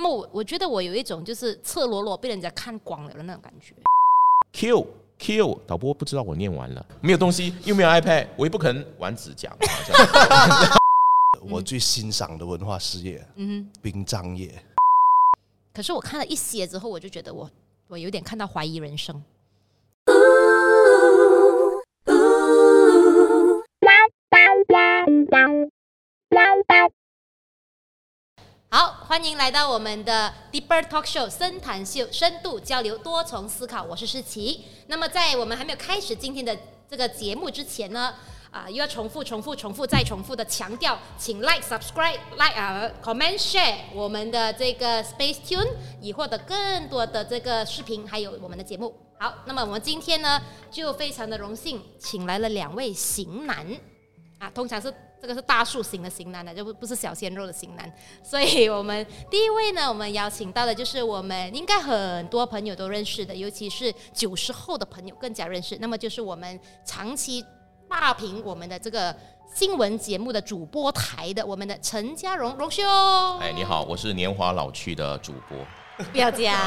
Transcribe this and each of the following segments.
那么我我觉得我有一种就是赤裸裸被人家看光了的那种感觉。Q Q 导播不知道我念完了，没有东西，又没有 iPad，我也不可能玩指甲嘛。这样 我最欣赏的文化事业，嗯殡葬业。可是我看了一些之后，我就觉得我我有点看到怀疑人生。好，欢迎来到我们的 Deeper Talk Show 深谈秀，深度交流，多重思考。我是诗琪。那么在我们还没有开始今天的这个节目之前呢，啊、又要重复、重复、重复再重复的强调，请 Like、Subscribe、Like 啊、Comment、Share 我们的这个 Space Tune，以获得更多的这个视频，还有我们的节目。好，那么我们今天呢，就非常的荣幸，请来了两位型男啊，通常是这个是大树型的型男的，就不不是小鲜肉的型男。所以我们第一位呢，我们邀请到的就是我们应该很多朋友都认识的，尤其是九十后的朋友更加认识。那么就是我们长期霸屏我们的这个新闻节目的主播台的我们的陈家荣荣兄。哎，你好，我是年华老去的主播。不要这样。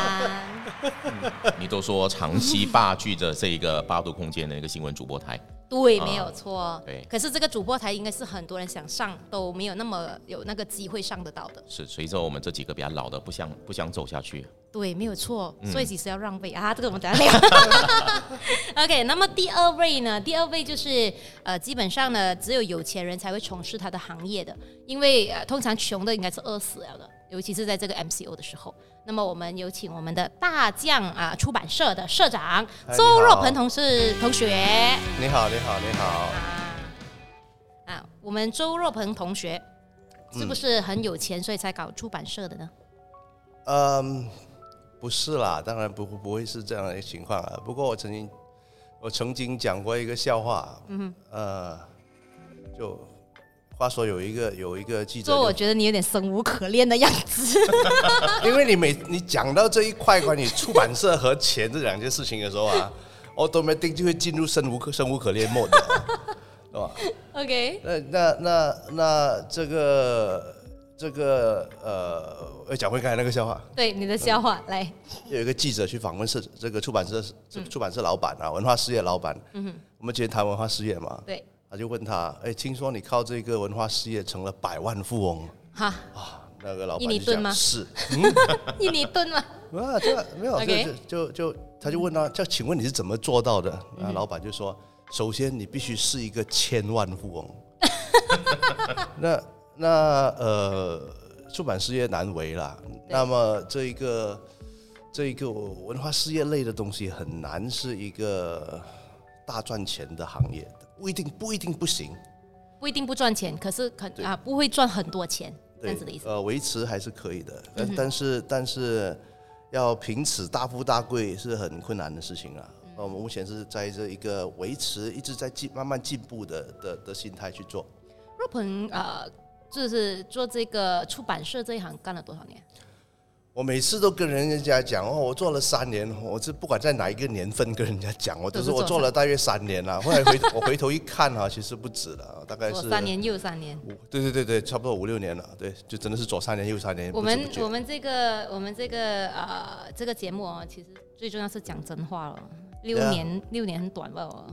你都说长期霸据着这一个八度空间的一个新闻主播台，对，啊没有错。对可是这个主播台应该是很多人想上都没有那么有那个机会上得到的。是随着我们这几个比较老的不想不想走下去，对，没有错，嗯所以其实要让位、啊，这个我们等下聊。OK，那么第二位呢？第二位就是呃，基本上呢，只有有钱人才会从事他的行业的，因为呃，通常穷的应该是饿死了的，尤其是在这个 MCO 的时候。那么我们有请我们的大将啊、出版社的社长周若鹏同事同学你好，你好，你好。啊啊，我们周若鹏同学是不是很有钱，所以才搞出版社的呢？嗯，不是啦，当然不不会是这样的情况啊。不过我曾经我曾经讲过一个笑话，嗯呃，就话说有一个有一个记者就，所以我觉得你有点生无可恋的样子。因为你每你讲到这一块关于出版社和钱这两件事情的时候啊，automatic 就会进入生无可生无可恋 mode，是吧？OK，那那那那这个这个呃，要讲回刚才那个笑话，对你的笑话来。有一个记者去访问社这个出版社这个出版社老板啊，文化事业老板。嗯哼，我们今天谈文化事业嘛，对，他就问他，哎，听说你靠这个文化事业成了百万富翁哈，啊？那个老板就印尼盾吗讲是 印尼盾吗？啊，这没有就就就他就问他，就请问你是怎么做到的？那，老板就说，首先你必须是一个千万富翁。那那呃，出版事业难为啦。那么这一个这一个文化事业类的东西很难是一个大赚钱的行业，不一定不一定不行。不一定不赚钱，可是可啊不会赚很多钱，这样子的意思。呃，维持还是可以的，但、嗯但是但是要凭此大富大贵是很困难的事情啊。我们目前是在这一个维持一直在进慢慢进步的的的心态去做。若鹏呃，就是做这个出版社这一行干了多少年？我每次都跟人家讲哦，我做了三年，我是不管在哪一个年份跟人家讲，我都是我做做了大约三年了。后来回我回头一看哈、其实不止了，大概是做三年又三年。五，对对对对，差不多五六年了。对，就真的是左三年右三年。我们我们这个我们这个呃这个节目哦，其实最重要是讲真话了。六年六年很短吧？哦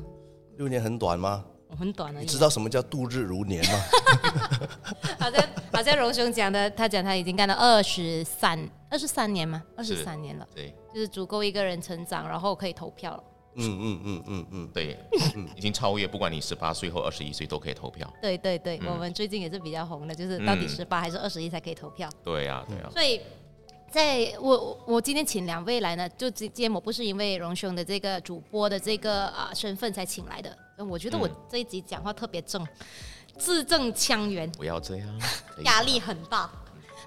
六年很短吗？我很短了。你知道什么叫度日如年吗？好像好像荣兄讲的，他讲他已经干了二十三二十三年嘛，二十三年了，对就是足够一个人成长，然后可以投票了。嗯嗯嗯嗯嗯。对，已经超越，不管你十八岁或二十一岁都可以投票。对对对，我们最近也是比较红的，就是到底嗯十八还是二十一才可以投票。对呀、对呀、所以，在我我今天请两位来呢，就今今天我不是因为荣兄的这个主播的这个啊、身份才请来的，我觉得我嗯这一集讲话特别正，字正腔圆，不要这样，压力很大。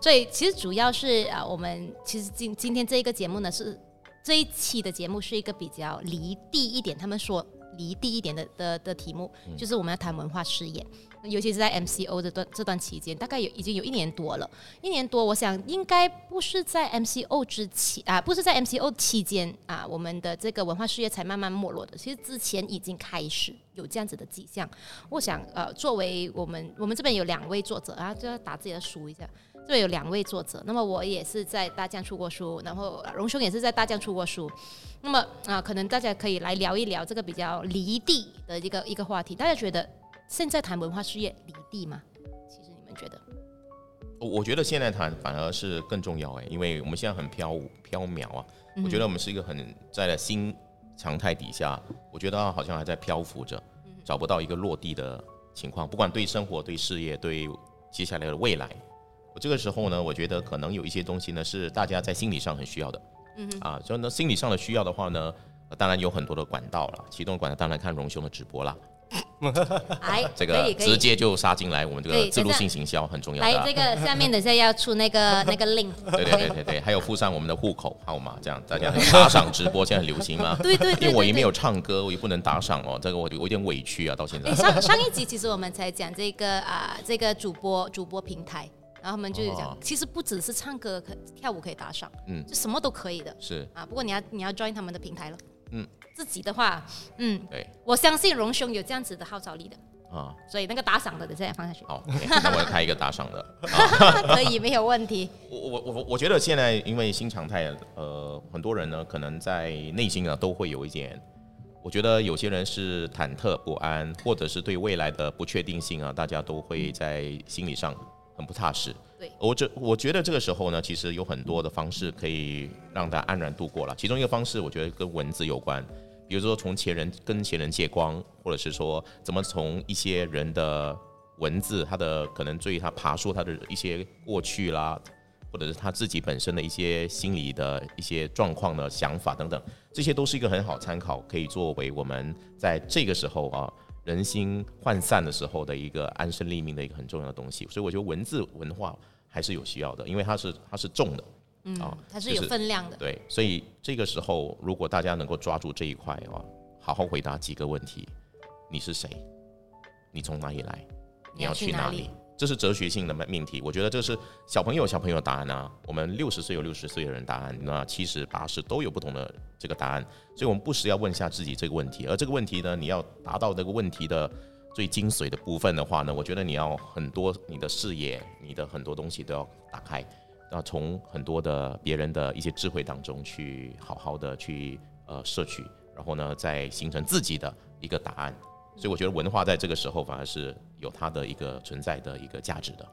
所以其实主要是啊，我们其实今今天这一个节目呢，是这一期的节目是一个比较离地一点，他们说离地一点的的的题目，就是我们要谈文化事业，尤其是在 MCO 这段这段期间，大概有已经有一年多了，一年多，我想应该不是在 MCO 之前啊，不是在 MCO 期间啊，我们的这个文化事业才慢慢没落的，其实之前已经开始有这样子的迹象。我想呃，作为我们我们这边有两位作者啊，就要打自己的书一下。这有两位作者，那么我也是在大江出过书，然后呃荣兄也是在大江出过书。那么啊、可能大家可以来聊一聊这个比较离地的一个一个话题。大家觉得现在谈文化事业离地吗？其实你们觉得？我我觉得现在谈反而是更重要哎，因为我们现在很飘舞飘渺啊，我觉得我们是一个很在了新常态底下，我觉得好像还在漂浮着，找不到一个落地的情况，不管对生活、对事业、对接下来的未来，我这个时候呢，我觉得可能有一些东西呢是大家在心理上很需要的，嗯啊，所以呢心理上的需要的话呢，呃当然有很多的管道了，其中管道当然看荣兄的直播啦，哎，这个直接就杀进来，我们这个自录性行销很重要的啊、来这个下面等下要出那个 那个 link，对对对对对，还有附上我们的户口号码，这样大家打赏直播现在很流行嘛。对对对对对因为我也没有唱歌，我也不能打赏哦，这个我我有点委屈啊，到现在。上上一集其实我们才讲这个啊、这个主播主播平台，然后他们就讲，哦其实不只是唱歌可跳舞可以打赏，嗯。就什么都可以的。是，啊。不过你要你要 join 他们的平台了，嗯，自己的话，嗯，对。我相信荣兄有这样子的号召力的，啊，所以那个打赏的等下也放下去，好那我开一个打赏的。啊，可以没有问题。我我我我觉得现在因为新常态，呃，很多人呢可能在内心呢都会有一点，我觉得有些人是忐忑不安，或者是对未来的不确定性啊，大家都会在心理上很不踏实。对我这我觉得这个时候呢，其实有很多的方式可以让他安然度过了。其中一个方式，我觉得跟文字有关，比如说从前人跟前人借光，或者是说怎么从一些人的文字，他的可能对他爬树他的一些过去啦，或者是他自己本身的一些心理的一些状况的想法等等，这些都是一个很好参考，可以作为我们在这个时候啊人心涣散的时候的一个安身立命的一个很重要的东西。所以我觉得文字文化还是有需要的，因为它是它是重的，嗯啊，它是有分量的。对，所以这个时候如果大家能够抓住这一块啊，好好回答几个问题：你是谁？你从哪里来？你要去哪里？这是哲学性的命题，我觉得这是小朋友小朋友的答案啊。我们六十岁有六十岁的人答案，那七十八十都有不同的这个答案，所以我们不时要问一下自己这个问题。而这个问题呢，你要达到这个问题的最精髓的部分的话呢，我觉得你要很多你的视野，你的很多东西都要打开，要从很多的别人的一些智慧当中去好好的去呃摄取，然后呢再形成自己的一个答案。所以我觉得文化在这个时候反而是有它的一个存在的一个价值的。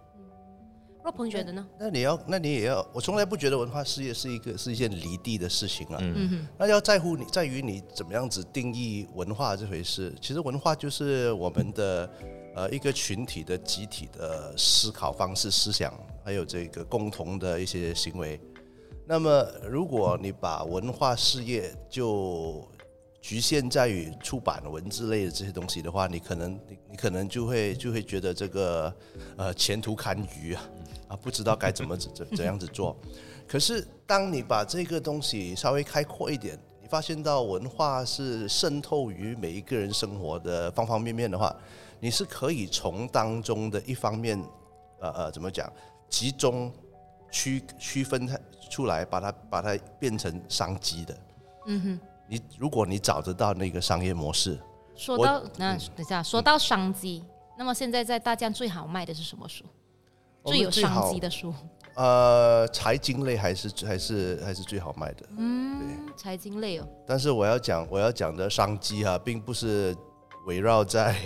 若鹏觉得呢？那你要，那你也要，我从来不觉得文化事业是一个是一件离地的事情啊。嗯哼，那要在乎你，在于你怎么样子定义文化这回事。其实文化就是我们的呃一个群体的集体的思考方式、思想，还有这个共同的一些行为。那么，如果你把文化事业就局限在于出版文字类的这些东西的话，你可能你你可能就会就会觉得这个呃前途堪虞啊啊，不知道该怎么怎怎怎样子做。可是当你把这个东西稍微开阔一点，你发现到文化是渗透于每一个人生活的方方面面的话，你是可以从当中的一方面，呃呃，怎么讲，集中区区分它出来，把它把它变成商机的。嗯哼。你如果你找得到那个商业模式，说到那等一下，说到商机，那么现在在大疆最好卖的是什么书？最有商机的书？呃，财经类还是还是还是最好卖的。嗯，财经类哦。但是我要讲我要讲的商机啊、并不是围绕在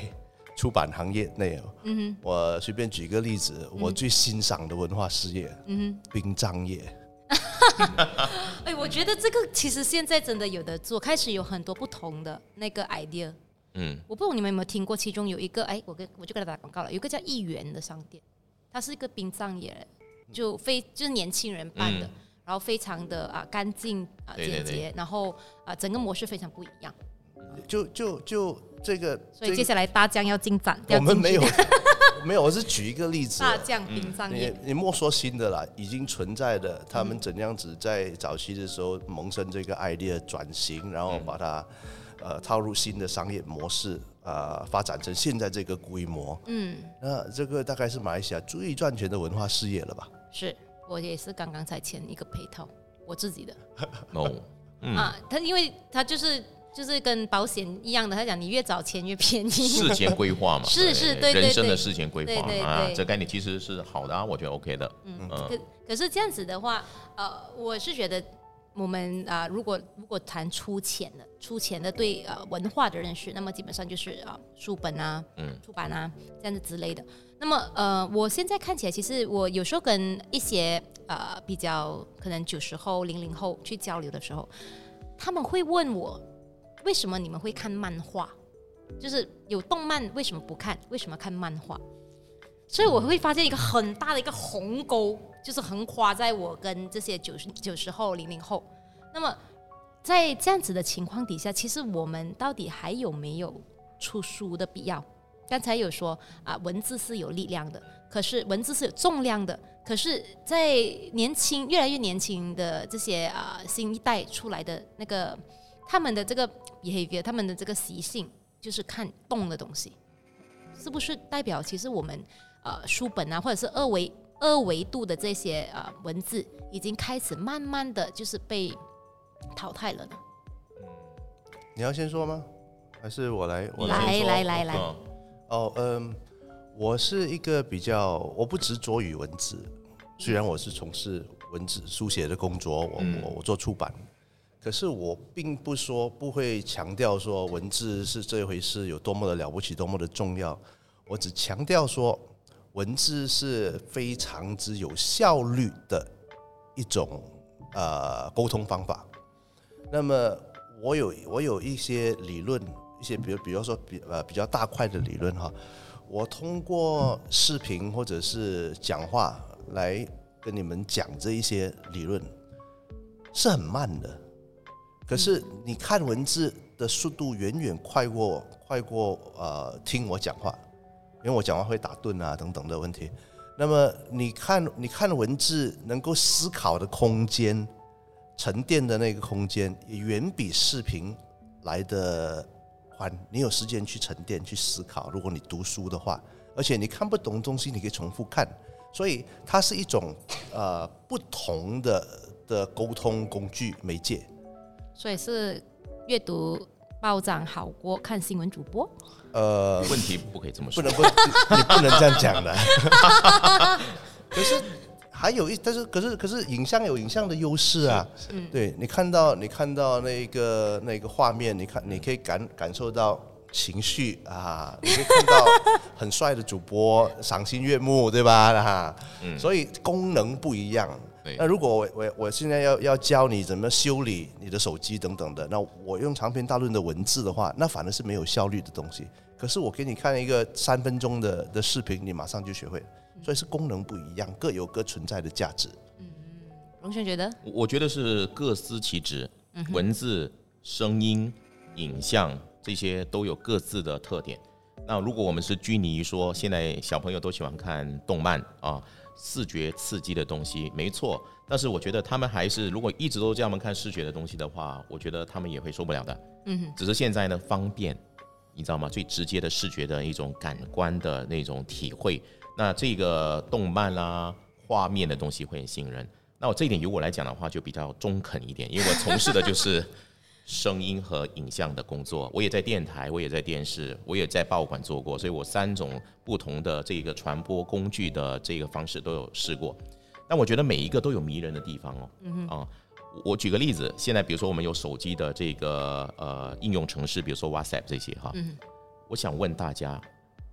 出版行业内哦。嗯我随便举个例子，我最欣赏的文化事业，哼，嗯殡葬业。哼，哎，我觉得这个其实现在真的有的做，开始有很多不同的那个 idea。嗯，我不知道你们有没有听过，其中有一个，哎，我跟我就给他打广告了，有一个叫一元的商店，它是一个殡葬业，就非就是年轻人办的，嗯。然后非常的啊干净啊简洁，然后啊整个模式非常不一样，就就就这个，所以接下来大将要进展，我们没有 没有，我是举一个例子。大江殡葬你业，你莫说新的啦，已经存在的，他们怎样子在早期的时候萌生这个 idea 转型，然后把它呃套入新的商业模式，呃发展成现在这个规模。嗯，那这个大概是马来西亚最赚钱的文化事业了吧？是我也是刚刚才签一个配套，我自己的、哦，嗯啊，他因为他就是就是跟保险一样的，他讲你越早签越便宜。事前规划嘛，是是对对人生的对事前规划对对啊，对这概念其实是好的啊，我觉得 OK 的。嗯可可是这样子的话，呃，我是觉得我们啊、如果如果谈出钱的、出钱的对呃文化的认识，那么基本上就是啊、书本啊、嗯出版啊这样子之类的。那么呃，我现在看起来，其实我有时候跟一些呃比较可能九十后、零零后去交流的时候，他们会问我，为什么你们会看漫画？就是有动漫为什么不看？为什么看漫画？所以我会发现一个很大的一个鸿沟，就是横跨在我跟这些九十九十后、零零后。那么在这样子的情况底下，其实我们到底还有没有出书的必要？刚才有说啊，文字是有力量的，可是文字是有重量的。可是，在年轻越来越年轻的这些啊新一代出来的那个他们的这个 behavior，他们的这个习性就是看动的东西，是不是代表其实我们呃书本啊，或者是二维二维度的这些呃文字，已经开始慢慢的就是被淘汰了呢？你要先说吗？还是我来？我来来来来，嗯哦，嗯，我是一个比较，我不执着于文字，虽然我是从事文字书写的工作，我嗯。我我做出版，可是我并不说不会强调说文字是这回事有多么的了不起，多么的重要，我只强调说文字是非常之有效率的一种呃沟通方法。那么我有我有一些理论，一些比如比如说比呃比较大块的理论哈，我通过视频或者是讲话来跟你们讲这一些理论，是很慢的。可是你看文字的速度远远快过快过呃听我讲话，因为我讲话会打顿啊等等的问题。那么你看你看文字能够思考的空间，沉淀的那个空间，也远比视频来的宽。你有时间去沉淀、去思考。如果你读书的话，而且你看不懂的东西，你可以重复看，所以它是一种呃不同的的沟通工具媒介。所以是阅读报章好过看新闻主播。呃，问题不可以这么说，不能不，你不能这样讲的。可是还有一，但是可是可是影像有影像的优势啊。对你看到你看到那个那个画面，你看你可以感感受到情绪啊，你可以看到很帅的主播，赏心悦目，对吧？啊，所以功能不一样。对那如果我我我现在要要教你怎么修理你的手机等等的，那我用长篇大论的文字的话，那反而是没有效率的东西。可是我给你看一个三分钟的的视频，你马上就学会了。所以是功能不一样，各有各存在的价值。嗯荣轩觉得我觉得是各司其职，文字、声音、影像这些都有各自的特点。那如果我们是拘泥于说，现在小朋友都喜欢看动漫啊，视觉刺激的东西，没错。但是我觉得他们还是，如果一直都叫他们看视觉的东西的话，我觉得他们也会受不了的。嗯，只是现在呢方便，你知道吗？最直接的视觉的一种感官的那种体会。那这个动漫啦、画面的东西会很吸引人。那我这一点由我来讲的话，就比较中肯一点，因为我从事的就是声音和影像的工作。我也在电台，我也在电视，我也在报馆做过，所以我三种不同的这个传播工具的这个方式都有试过。但我觉得每一个都有迷人的地方哦。嗯啊，我举个例子，现在比如说我们有手机的这个呃应用程式，比如说 WhatsApp 这些哈。嗯我想问大家，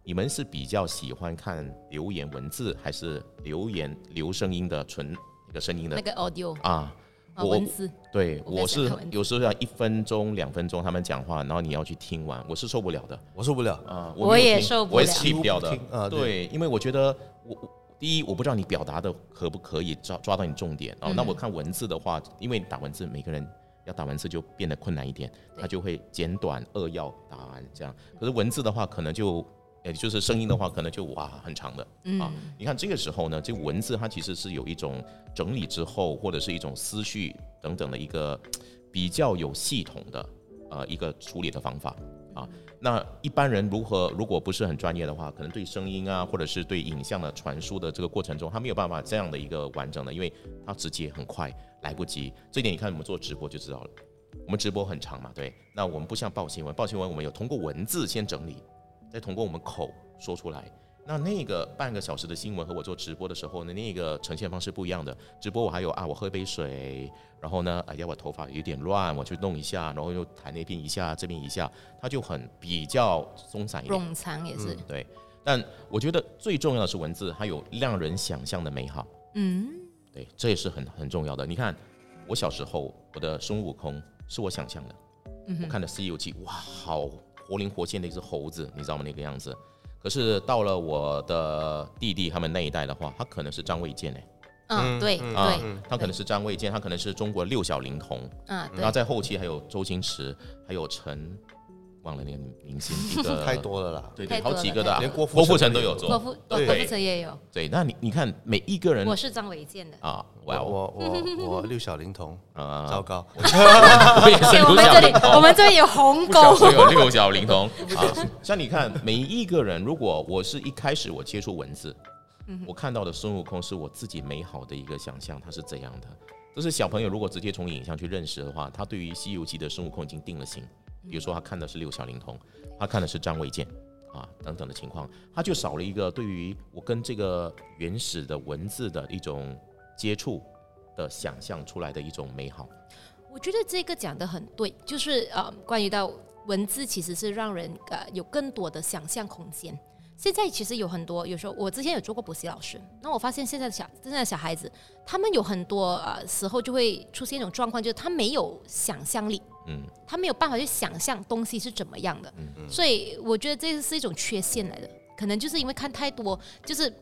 你们是比较喜欢看留言文字，还是留言留声音的纯那个声音的那个 audio 啊？啊我文字，对，我是有时候要一分钟、两分钟他们讲话，然后你要去听完，我是受不了的我受不了。啊！我也受不了我也受不了气不掉的几乎不听啊对对，因为我觉得我我第一我不知道你表达的可不可以抓抓到你重点啊。嗯那我看文字的话，因为打文字每个人。要打文字就变得困难一点，他就会简短扼要打完这样。可是文字的话，可能就，也就是声音的话，可能就哇很长的。嗯啊，你看这个时候呢，这文字它其实是有一种整理之后，或者是一种思绪等等的一个比较有系统的呃一个处理的方法啊。那一般人如何如果不是很专业的话，可能对声音啊，或者是对影像的传输的这个过程中，他没有办法这样的一个完整的，因为它直接很快，来不及。这一点你看我们做直播就知道了。我们直播很长嘛，对。那我们不像报新闻，报新闻我们有通过文字先整理，再通过我们口说出来。那那个半个小时的新闻和我做直播的时候呢，那个呈现方式不一样的。直播我还有啊，我喝杯水，然后呢，哎呀，我头发有点乱，我去弄一下，然后又弹那边一下，这边一下，它就很比较松散一点。冗长也是，对。但我觉得最重要的是文字，它有让人想象的美好。嗯，对，这也是很很重要的。你看，我小时候我的孙悟空是我想象的，我看的《西游记》，哇，好活灵活现的一只猴子，你知道吗？那个样子。可是到了我的弟弟他们那一代的话，他可能是张卫健哎，嗯，对对，他可能是张卫健，他可能是中国六小龄童，嗯，然后在后期还有周星驰，还有陈。忘了那个明星，一个。太多了啦，对对，好几个的，连郭郭富城都有。做，郭富郭富城也有。对，那你你看每一个人，我是张卫健的。啊，我我我我六小龄童。啊，糟糕，我也是我们这里我们这里有红狗，我有六小龄童啊。像你看每一个人，如果我是一开始我接触文字，我看到的孙悟空是我自己美好的一个想象，他是怎样的？就是小朋友如果直接从影像去认识的话，他对于《西游记》的孙悟空已经定了型。比如说，他看的是六小龄童，他看的是张卫健啊等等的情况，他就少了一个对于我跟这个原始的文字的一种接触的想象出来的一种美好。我觉得这个讲的很对，就是呃，关于到文字其实是让人呃有更多的想象空间。现在其实有很多，有时候我之前有做过补习老师，那我发现现在的小现在的小孩子，他们有很多呃时候就会出现一种状况，就是他没有想象力。嗯，他没有办法去想象东西是怎么样的，嗯所以我觉得这是一种缺陷来的，可能就是因为看太多，就是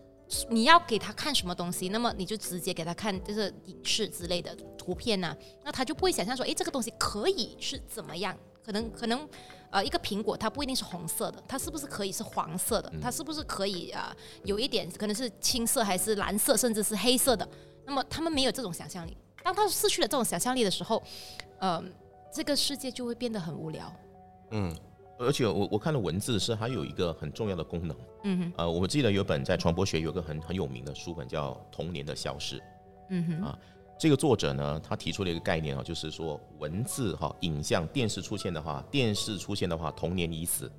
你要给他看什么东西，那么你就直接给他看就是影视之类的图片呐，那他就不会想象说，哎，这个东西可以是怎么样？可能可能呃，一个苹果它不一定是红色的，它是不是可以是黄色的？它是不是可以啊？有一点可能是青色还是蓝色，甚至是黑色的？那么他们没有这种想象力，当他失去了这种想象力的时候，嗯。这个世界就会变得很无聊。嗯，而且我我看的文字是还有一个很重要的功能。嗯哼，呃，我记得有本在传播学有个很很有名的书本叫《童年的消失》。嗯哼，啊，这个作者呢，他提出了一个概念啊，就是说文字哈、影像、电视出现的话，电视出现的话，童年已死。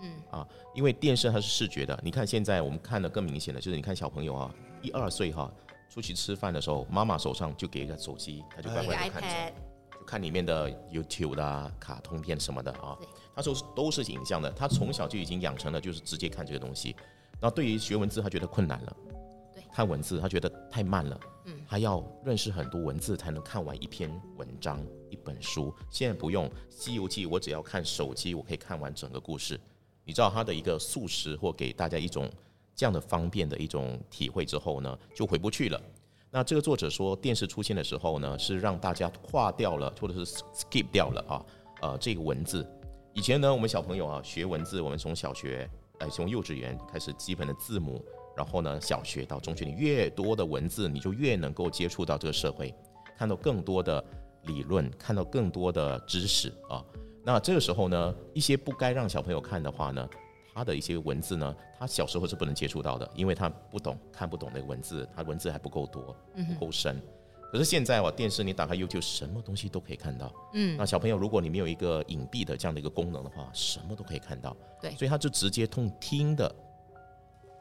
嗯，啊，因为电视它是视觉的。你看现在我们看的更明显的就是，你看小朋友啊，一二岁哈，出去吃饭的时候，妈妈手上就给一个手机，他就乖乖的看着。看里面的 YouTube 的卡通片什么的啊，他说都是影像的，他从小就已经养成了就是直接看这个东西。那对于学文字，他觉得困难了，看文字他觉得太慢了，嗯，他要认识很多文字才能看完一篇文章、一本书。现在不用《西游记》，我只要看手机，我可以看完整个故事。你知道他的一个速食或给大家一种这样的方便的一种体会之后呢，就回不去了。那这个作者说，电视出现的时候呢，是让大家划掉了，或者是 skip 掉了啊，呃，这个文字。以前呢，我们小朋友啊学文字，我们从小学，哎，从幼稚园开始基本的字母，然后呢，小学到中学，你越多的文字，你就越能够接触到这个社会，看到更多的理论，看到更多的知识啊。那这个时候呢，一些不该让小朋友看的话呢？他的一些文字呢，他小时候是不能接触到的，因为他不懂、看不懂那个文字，他文字还不够多、不够深。可是现在哇，电视你打开 YouTube，什么东西都可以看到。嗯，那小朋友，如果你没有一个隐蔽的这样的一个功能的话，什么都可以看到。对，所以他就直接通听的、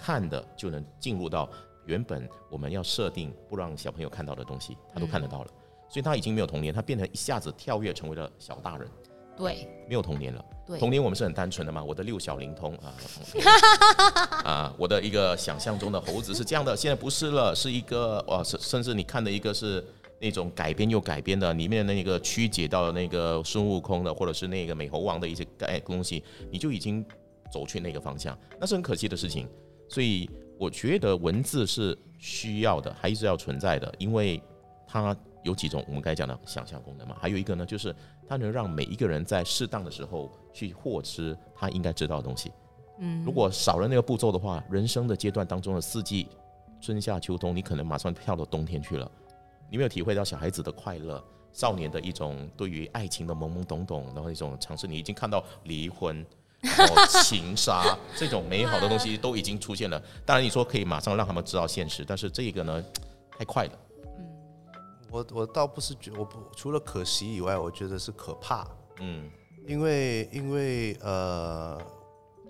看的，就能进入到原本我们要设定不让小朋友看到的东西，他都看得到了。所以他已经没有童年，他变成一下子跳跃成为了小大人。对，没有童年了。对，童年我们是很单纯的嘛。我的六小龄童啊，啊，我的一个想象中的猴子是这样的，现在不是了，是一个哇，甚甚至你看的一个是那种改编又改编的，里面的那个曲解到那个孙悟空的，或者是那个美猴王的一些概东西，你就已经走去那个方向，那是很可惜的事情。所以我觉得文字是需要的，还是要存在的，因为它。有几种我们刚才讲的想象功能嘛？还有一个呢，就是它能让每一个人在适当的时候去获知他应该知道的东西。嗯，如果少了那个步骤的话，人生的阶段当中的四季，春夏秋冬，你可能马上跳到冬天去了。你没有体会到小孩子的快乐，少年的一种对于爱情的懵懵懂懂，然后一种尝试。你已经看到离婚、情杀这种美好的东西都已经出现了。当然，你说可以马上让他们知道现实，但是这个呢，太快了。嗯我我倒不是觉，我不除了可惜以外，我觉得是可怕，嗯因为因为呃，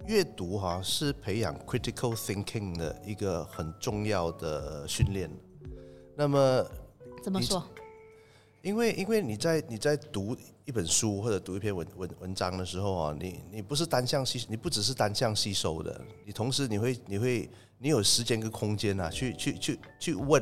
阅读哈是培养 critical thinking 的一个很重要的训练。那么怎么说？因为因为你在你在读一本书或者读一篇文文文章的时候啊，你你不是单向吸，你不只是单向吸收的，你同时你会你会你有时间跟空间啊，去去去去问，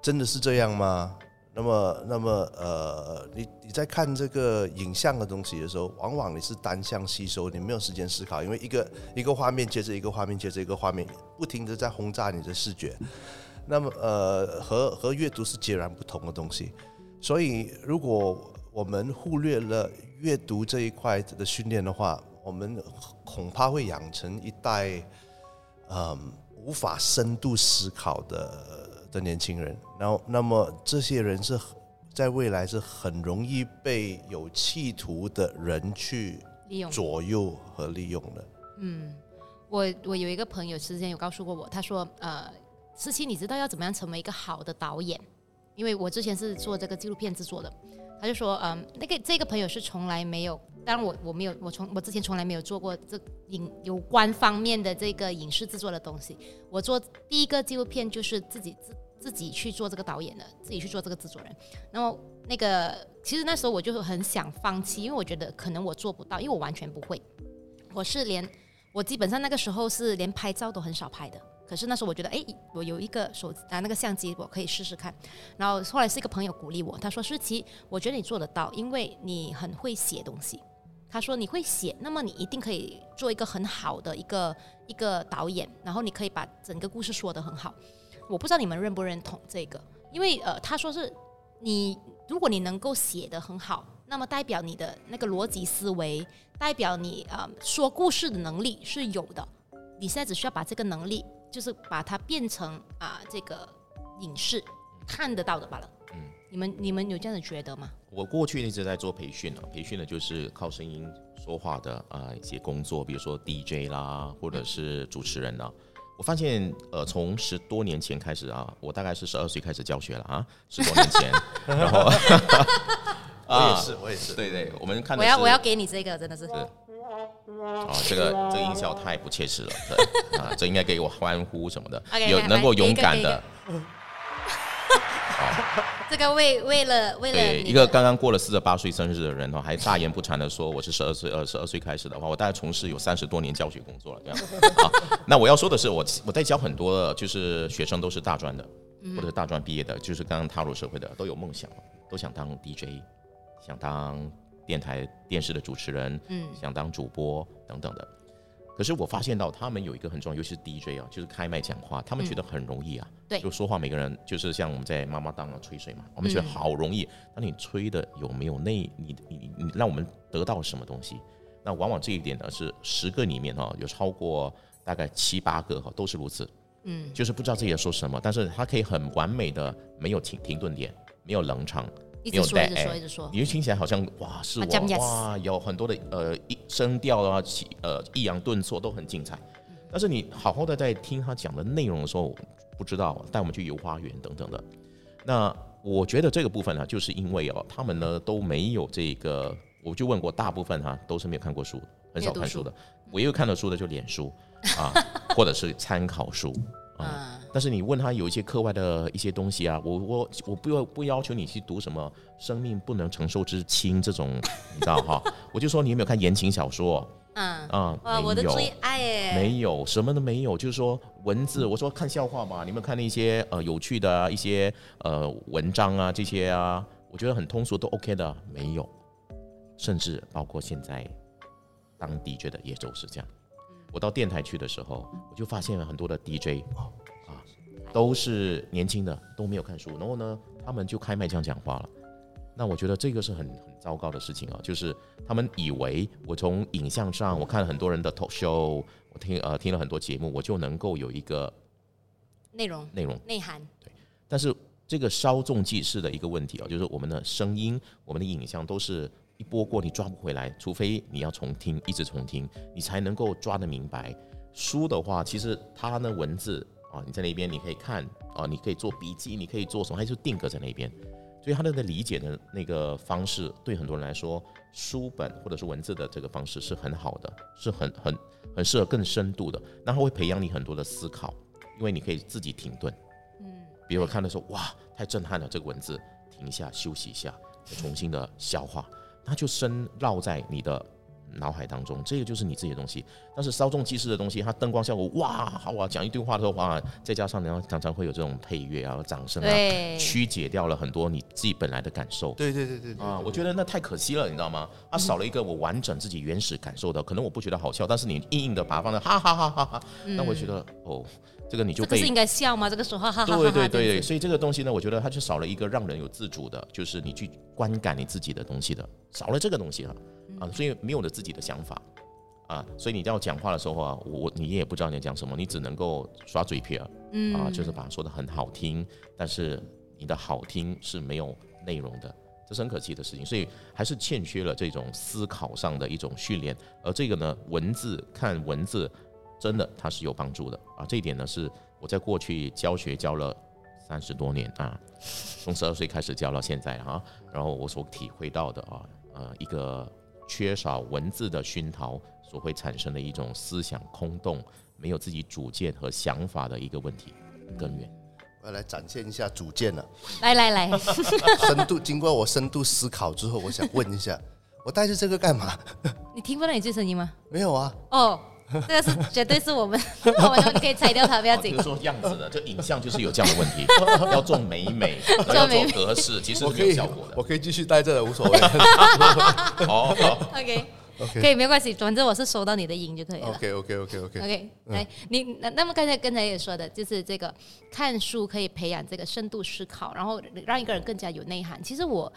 真的是这样吗？那么那么呃，你你在看这个影像的东西的时候，往往你是单向吸收，你没有时间思考，因为一个一个画面接着一个画面接着一个画面，不停的在轰炸你的视觉。那么呃，和和阅读是截然不同的东西。所以，如果我们忽略了阅读这一块的训练的话，我们恐怕会养成一代嗯无法深度思考的的年轻人。然后，那么这些人是在未来是很容易被有企图的人去利用左右和利用的。嗯我我有一个朋友之前有告诉过我，他说呃，思琪，你知道要怎么样成为一个好的导演？因为我之前是做这个纪录片制作的，他就说，嗯，那个这个朋友是从来没有，当然我我没有，我从我之前从来没有做过这影有关方面的这个影视制作的东西。我做第一个纪录片就是自己自自己去做这个导演的，自己去做这个制作人。那么那个其实那时候我就很想放弃，因为我觉得可能我做不到，因为我完全不会，我是连我基本上那个时候是连拍照都很少拍的。可是那时候我觉得，哎，我有一个手啊那个相机，我可以试试看。然后后来是一个朋友鼓励我，他说：“诗琪，我觉得你做得到，因为你很会写东西。”他说：“你会写，那么你一定可以做一个很好的一个一个导演，然后你可以把整个故事说得很好。”我不知道你们认不认同这个，因为呃，他说是你如果你能够写得很好，那么代表你的那个逻辑思维，代表你呃说故事的能力是有的。你现在只需要把这个能力，就是把它变成啊、这个影视看得到的罢了。嗯你们你们有这样的觉得吗？我过去一直在做培训啊，培训的就是靠声音说话的啊、一些工作，比如说 DJ 啦，或者是主持人啦。我发现，呃，从十多年前开始啊，我大概是十二岁开始教学了啊，十多年前，然后我也是，我也是。对对，我们看的是我要我要给你这个，真的是。哦，这个这个音效太不切实了，对啊，这应该给我欢呼什么的有能够勇敢的。个，这个为为了为了对一个刚刚过了四十八岁生日的人哦，还大言不惭的说我是十二岁，二十二岁开始的话，我大概从事有三十多年教学工作了，这样。啊。那我要说的是，我我在教很多就是学生都是大专的，或者是大专毕业的，就是刚刚踏入社会的，都有梦想，都想当 DJ，想当电台电视的主持人，嗯想当主播等等的。可是我发现到他们有一个很重要，尤其是 DJ 啊，就是开麦讲话，他们觉得很容易啊。对就说话每个人就是像我们在妈妈档啊吹水嘛，我们觉得好容易。那你吹的有没有那你你你你让我们得到什么东西？那往往这一点呢是十个里面哈、有超过大概七八个哈、都是如此。嗯，就是不知道自己在说什么，但是他可以很完美的没有停停顿点，没有冷场，一直说一直说一直说，你就听起来好像哇是我哇有很多的呃一声调啊起呃抑扬顿挫都很精彩，但是你好好的在听他讲的内容的时候，不知道带我们去游花园等等的。那我觉得这个部分呢，就是因为哦，他们呢都没有这个，我就问过，大部分哈、都是没有看过书，很少看书的，唯一看的书的就脸书啊，或者是参考书啊。嗯，但是你问他有一些课外的一些东西啊，我我我不要不要求你去读什么“生命不能承受之轻”这种，你知道哈？我就说你有没有看言情小说嗯，啊？哇，我的没有最爱耶，没有，什么都没有，就是说文字。我说看笑话嘛，你们看那些呃有趣的啊一些呃文章啊这些啊，我觉得很通俗都 OK 的，没有，甚至包括现在当 DJ 的也都是这样。我到电台去的时候，我就发现了很多的 DJ 啊，都是年轻的，都没有看书，然后呢，他们就开麦这样讲话了。那我觉得这个是很很糟糕的事情啊，就是他们以为我从影像上，我看了很多人的 talk show，我听呃听了很多节目，我就能够有一个内容内容，内涵，但是这个稍纵即逝的一个问题啊，就是我们的声音、我们的影像都是一波过你抓不回来，除非你要重听，一直重听，你才能够抓得明白。书的话，其实它呢文字啊，你在那边你可以看啊，你可以做笔记，你可以做什么，他就定格在那边。所以他的的理解的那个方式，对很多人来说，书本或者是文字的这个方式是很好的，是很很很适合更深度的。那他会培养你很多的思考，因为你可以自己停顿。嗯，比如我看的时候，哇，太震撼了，这个文字，停一下，休息一下，重新的消化，它就深烙在你的。脑海当中，这个就是你自己的东西。但是稍纵即逝的东西，它灯光效果哇，好啊，讲一堆话的时候哇，再加上然后常常会有这种配乐啊、掌声啊，曲解掉了很多你自己本来的感受。对对对对啊，我觉得那太可惜了，你知道吗？它少了一个我完整自己原始感受的。可能我不觉得好笑，但是你硬硬的把它放在哈哈哈哈哈，那我觉得哦，这个你就被是应该笑吗？这个时候哈哈哈对对对对，所以这个东西呢，我觉得它就少了一个让人有自主的，就是你去观感你自己的东西的，少了这个东西了啊，所以没有了自己的想法。啊，所以你要讲话的时候啊，我你也不知道你要讲什么，你只能够耍嘴皮儿，嗯啊，就是把它说的很好听，但是你的好听是没有内容的，这是很可惜的事情，所以还是欠缺了这种思考上的一种训练。而这个呢，文字看文字，真的它是有帮助的啊。这一点呢，是我在过去教学教了三十多年啊，从十二岁开始教到现在哈，然后我所体会到的啊，呃，一个缺少文字的熏陶。所会产生的一种思想空洞、没有自己主见和想法的一个问题根源。我要来展现一下主见了。来来来，深度经过我深度思考之后，我想问一下，我带着这个干嘛？你听不到你这声音吗？没有啊。哦，这个是绝对是我们，我们可以拆掉它，不要紧。说样子的，就影像就是有这样的问题，要做美美，要做格式，其实没有效果的。我可以继续待着，无所谓。好，OK。可以，没关系，反正我是收到你的音就可以了。OK，OK，OK，OK。OK，来，你那那么刚才刚才也说的，就是这个看书可以培养这个深度思考，然后让一个人更加有内涵。其实我，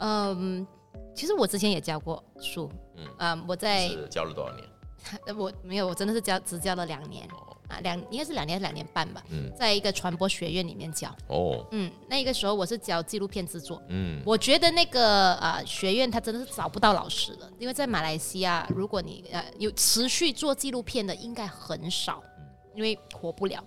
嗯，其实我之前也教过书，嗯，啊，我在教了多少年？我没有，我真的是教只教了两年。啊，两应该是两年两年半吧，嗯在一个传播学院里面教。哦，嗯，那个时候我是教纪录片制作。嗯，我觉得那个呃学院他真的是找不到老师了，因为在马来西亚，如果你呃有持续做纪录片的，应该很少，因为活不了。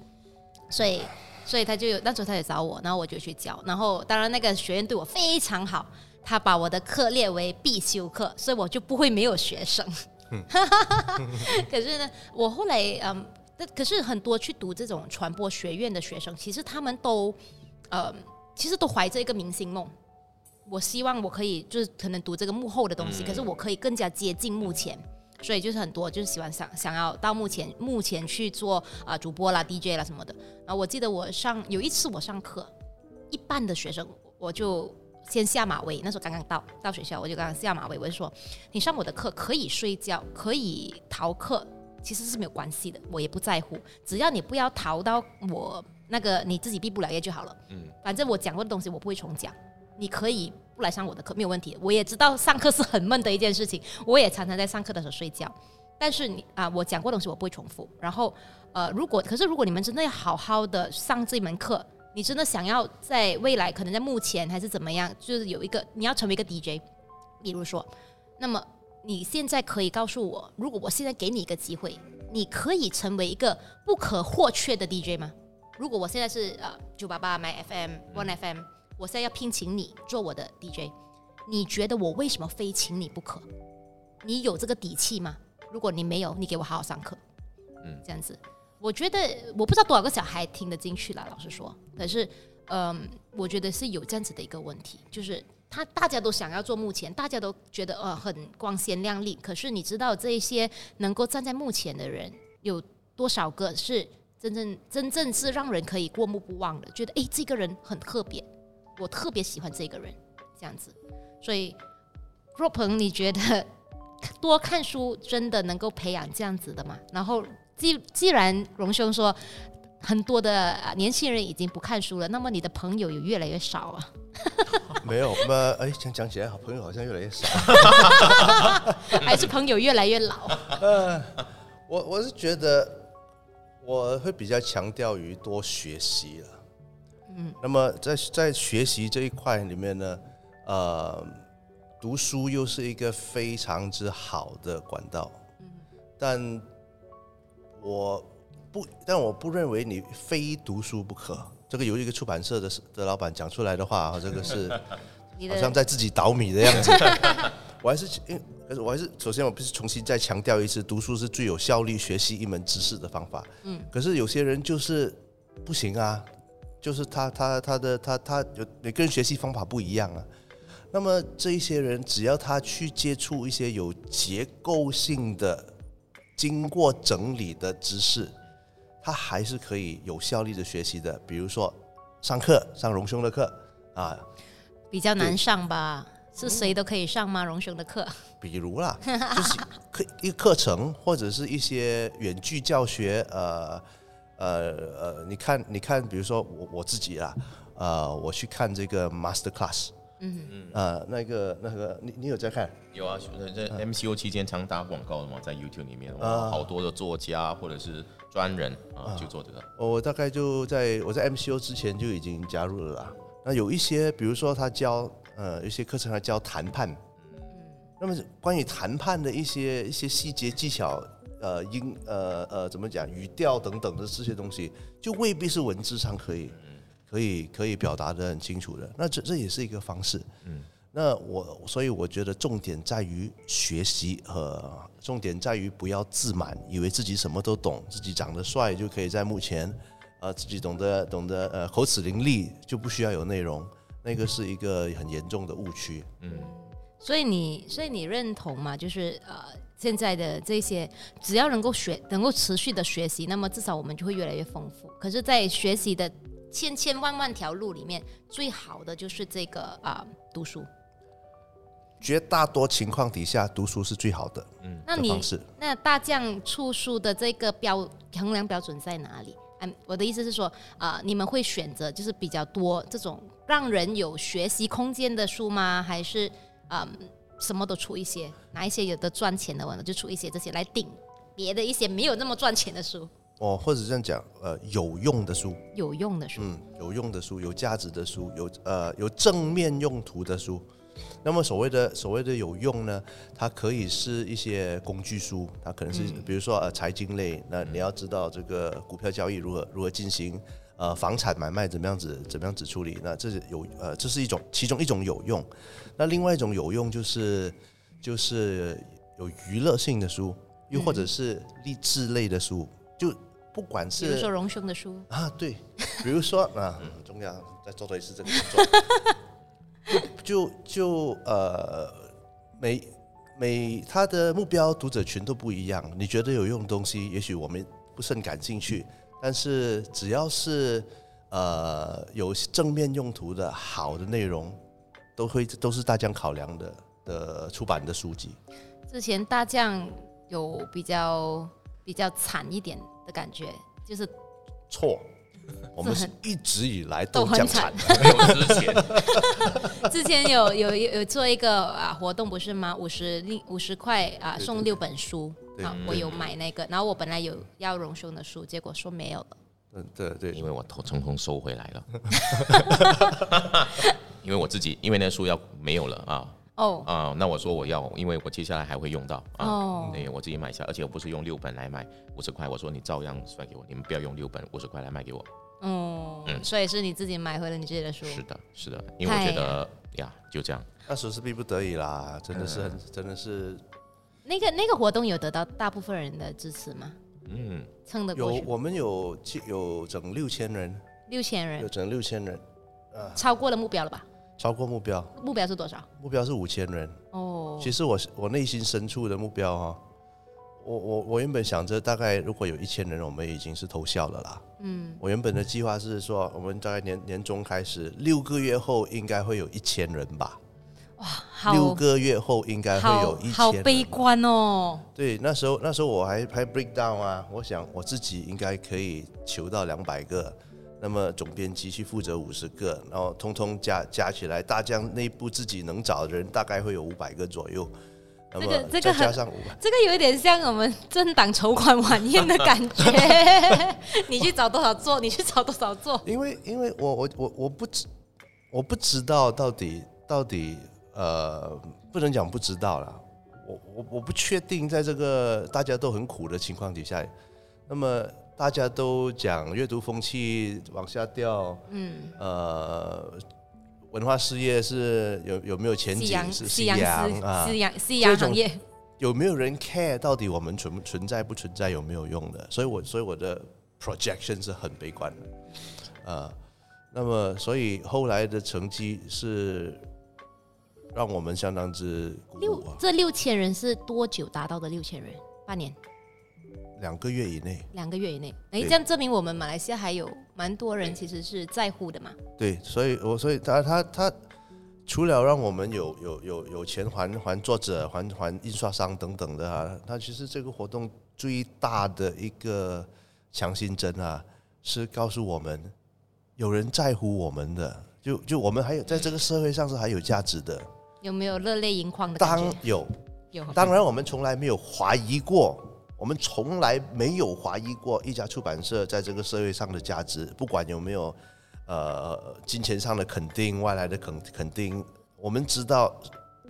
所以，所以他就有那时候他也找我，然后我就去教。然后，当然那个学院对我非常好，他把我的课列为必修课，所以我就不会没有学生。可是呢，我后来嗯。那可是很多去读这种传播学院的学生，其实他们都，呃，其实都怀着一个明星梦。我希望我可以就是可能读这个幕后的东西，可是我可以更加接近目前，所以就是很多就是喜欢想想要到目前目前去做啊主播啦、DJ 啦什么的。然后我记得我上有一次我上课，一半的学生我就先下马威，那时候刚刚到到学校，我就刚刚下马威，我就说你上我的课可以睡觉，可以逃课。其实是没有关系的，我也不在乎，只要你不要逃到我那个你自己毕不了业就好了。嗯，反正我讲过的东西我不会重讲，你可以不来上我的课没有问题。我也知道上课是很闷的一件事情，我也常常在上课的时候睡觉。但是你啊，我讲过东西我不会重复。然后呃，如果可是如果你们真的要好好的上这门课，你真的想要在未来可能在目前还是怎么样，就是有一个你要成为一个 DJ，比如说，那么。你现在可以告诉我，如果我现在给你一个机会，你可以成为一个不可或缺的 DJ 吗？如果我现在是呃九八八 My FM One FM，我现在要聘请你做我的 DJ，你觉得我为什么非请你不可？你有这个底气吗？如果你没有，你给我好好上课。嗯，这样子，我觉得我不知道多少个小孩听得进去了，老实说，可是嗯，我觉得是有这样子的一个问题，就是。他大家都想要做幕前，大家都觉得呃很光鲜亮丽。可是你知道这些能够站在幕前的人有多少个是真正真正是让人可以过目不忘的？觉得哎这个人很特别，我特别喜欢这个人这样子。所以若鹏，你觉得多看书真的能够培养这样子的吗？然后既既然荣兄说很多的年轻人已经不看书了，那么你的朋友也越来越少啊。没有，那哎，讲讲起来，好朋友好像越来越少，还是朋友越来越老？嗯，我我是觉得我会比较强调于多学习了。嗯，那么在在学习这一块里面呢，呃，读书又是一个非常之好的管道。嗯，但我不，但我不认为你非读书不可。这个由一个出版社的的老板讲出来的话啊，这个是 好像在自己倒米的样子。我还是因为，可是我还是首先我不是重新再强调一次，读书是最有效率学习一门知识的方法。嗯，可是有些人就是不行啊，就是他他他的他他有每个人学习方法不一样啊。那么这一些人，只要他去接触一些有结构性的、经过整理的知识，他还是可以有效率的学习的。比如说上课上荣兄的课啊，比较难上吧？是谁都可以上吗？荣兄的课？比如啦，就是课一个课程或者是一些远距教学，呃呃呃，你看你看，比如说我我自己啦，呃，我去看这个 master class，嗯。嗯，呃，那个那个，你你有在看？有啊，在 MCO 期间常打广告的嘛，在 YouTube 里面，哇，啊好多的作家或者是专人啊，就做这个。我大概就在我在 MCO 之前就已经加入了啦。那有一些，比如说他教呃一些课程，他教谈判，嗯。那么关于谈判的一些一些细节技巧，呃音呃呃怎么讲语调等等的这些东西，就未必是文字上可以可以可以表达的很清楚的。那这这也是一个方式。嗯，那我所以我觉得重点在于学习和重点在于不要自满，以为自己什么都懂，自己长得帅就可以在目前，呃，自己懂得懂得呃口齿伶俐就不需要有内容，那个是一个很严重的误区。嗯所以你，所以你认同吗？就是呃，现在的这些，只要能够学，能够持续的学习，那么至少我们就会越来越丰富。可是，在学习的千千万万条路里面，最好的就是这个啊、读书。绝大多情况底下，读书是最好的嗯那你。那大将出书的这个标衡量标准在哪里？嗯，我的意思是说，啊，你们会选择就是比较多这种让人有学习空间的书吗？还是嗯什么都出一些？哪一些有的赚钱的，我呢就出一些这些来顶别的一些没有那么赚钱的书，哦，或者这样讲，呃，有用的书，有用的书。嗯，有用的书，有价值的书，有呃有正面用途的书。那么所谓的所谓的有用呢，它可以是一些工具书，它可能是、比如说呃财经类，那你要知道这个股票交易如何如何进行，呃房产买卖怎么样子怎么样子处理，那这是有呃这是一种其中一种有用。那另外一种有用就是就是有娱乐性的书，又或者是励志类的书，就不管是比如说荣兄的书，啊，对，比如说啊，很重要，再做多一次这个工作，就就就呃，每每他的目标读者群都不一样。你觉得有用的东西，也许我们不甚感兴趣，但是只要是呃有正面用途的好的内容，都会都是大疆考量的的出版的书籍。之前大将有比较比较惨一点的感觉，就是错，我们是一直以来都很都这样惨惨。没有之前，之前有有有有做一个啊活动不是吗？五十六五十块啊送六本书对啊，我有买那个，然后我本来有要荣兄的书，结果说没有了。嗯，对对，因为我偷成功收回来了，因为我自己因为那书要没有了啊哦啊，那我说我要，因为我接下来还会用到啊，哦对我自己买下，而且我不是用六本来买五十块，我说你照样算给我，你们不要用六本五十块来卖给我。哦，嗯所以是你自己买回了你自己的书。是的，是的，因为我觉得呀，就这样，那时候是逼不得已啦，真的是很，真的是那个那个活动有得到大部分人的支持吗？嗯，有撑得过去？我们有有整六千人，六千人有，整六千人，超过了目标了吧？超过目标，目标是多少？目标是五千人。哦，其实我我内心深处的目标哈、我我我原本想着大概如果有一千人，我们已经是偷笑了啦。嗯，我原本的计划是说，我们大概年年中开始，六个月后应该会有一千人吧。六好个月后应该会有一千人。悲观哦。对，那时候那时候我还还 break down 啊，我想我自己应该可以求到两百个，那么总编辑去负责五十个，然后通通加加起来，大疆内部自己能找的人大概会有五百个左右，那这么个这个很再加上五百，这个有一点像我们政党筹款晚宴的感觉，你去找多少座，你去找多少座。因为因为我我我我不知我不知道到底到底呃不能讲不知道了，我我我不确定在这个大家都很苦的情况底下，那么大家都讲阅读风气往下掉，嗯，呃，文化事业是有有没有前景？夕阳是夕阳阳啊夕，阳夕阳行业，有没有人 care 到底我们存存在不存在有没有用的？所以我所以我的 projection 是很悲观的，啊、那么所以后来的成绩是让我们相当之鼓六这六千人是多久达到的六千人？半年、两个月以内，两个月以内。哎，对这样证明我们马来西亚还有蛮多人其实是在乎的嘛。对，所以我所以他他他除了让我们有有有有钱还还作者还还印刷商等等的啊，他其实这个活动最大的一个强心针啊，是告诉我们有人在乎我们的，就就我们还有在这个社会上是还有价值的。有没有热泪盈眶的？当有，有，当然我们从来没有怀疑过。我们从来没有怀疑过一家出版社在这个社会上的价值，不管有没有呃金钱上的肯定、外来的肯肯定，我们知道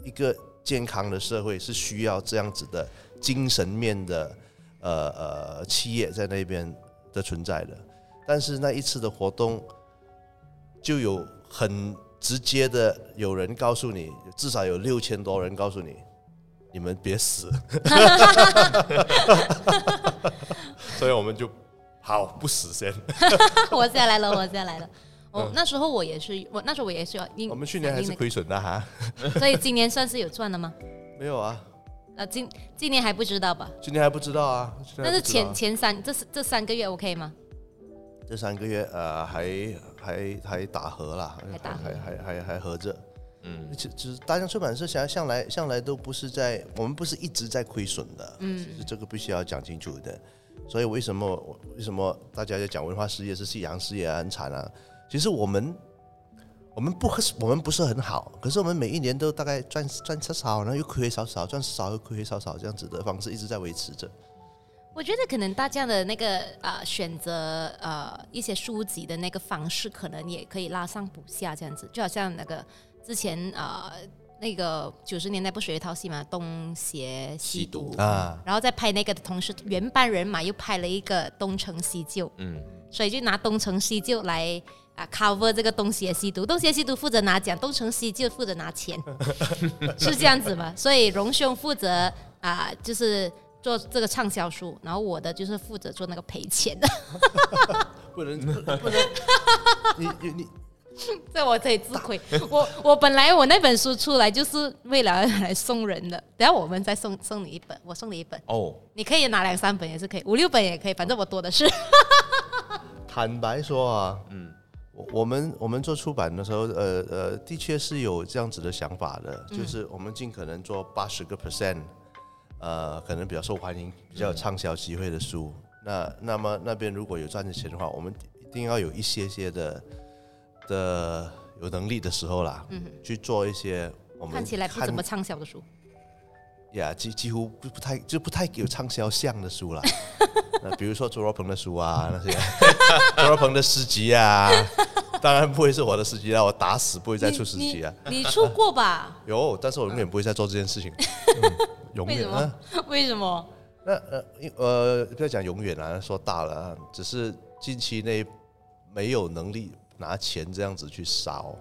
一个健康的社会是需要这样子的精神面的呃呃企业在那边的存在的。但是那一次的活动，就有很直接的有人告诉你，至少有六千多人告诉你，你们别死。所以我们就好不死先。活下来了，活下来了。哦，那时候我也是，我那时候我也是要我们去年还是亏损的哈，所以今年算是有赚的吗？没有啊，呃，今今年还不知道吧？今年还不知道啊。但是前前三这这三个月 OK 吗？这三个月呃还还还打和了，还打和还还还还合着。嗯，其其实大江出版社向向来向来都不是在，我们不是一直在亏损的，嗯，这个必须要讲清楚的。所以为什么为什么大家在讲文化事业是夕阳事业啊很惨啊？其实我们我们不我们不是很好，可是我们每一年都大概赚赚少少，然后又亏亏少少，赚少又亏亏少少这样子的方式一直在维持着。我觉得可能大家的那个呃选择呃一些书籍的那个方式，可能也可以拉上补下这样子，就好像那个之前呃那个九十年代不是有一套戏嘛，《东邪西毒》啊，然后在拍那个的同时，原班人马又拍了一个《东成西就》，嗯，所以就拿《东成西就》来啊 cover 这个《东邪西毒》，《东邪西毒》负责拿奖，《东成西就》负责拿钱，是这样子吗？所以荣兄负责啊、就是做这个畅销书，然后我的就是负责做那个赔钱。的，不能不不能，你你你 这我这里自亏。我我本来我那本书出来就是为了来送人的，等下我们再送送你一本，我送你一本，哦，你可以拿两三本也是可以，五六本也可以，反正我多的是。坦白说啊，嗯，我我们我们做出版的时候，呃呃，的确是有这样子的想法的，就是我们尽可能做八十个 percent，呃，可能比较受欢迎、比较有畅销机会的书。那那么那边如果有赚的钱的话，我们一定要有一些些的的有能力的时候啦，去做一些我们看起来不怎么畅销的书，呀，几几乎不不太就不太有畅销项的书了。那比如说卓若鹏的书啊，那些 卓若鹏的诗集啊，当然不会是我的诗集啦，我打死不会再出诗集啊。你你出过吧？有，但是我永远不会再做这件事情，嗯永远啊。为什么？那呃因呃，不要讲永远啊，说大了啊，只是近期内没有能力拿钱这样子去烧。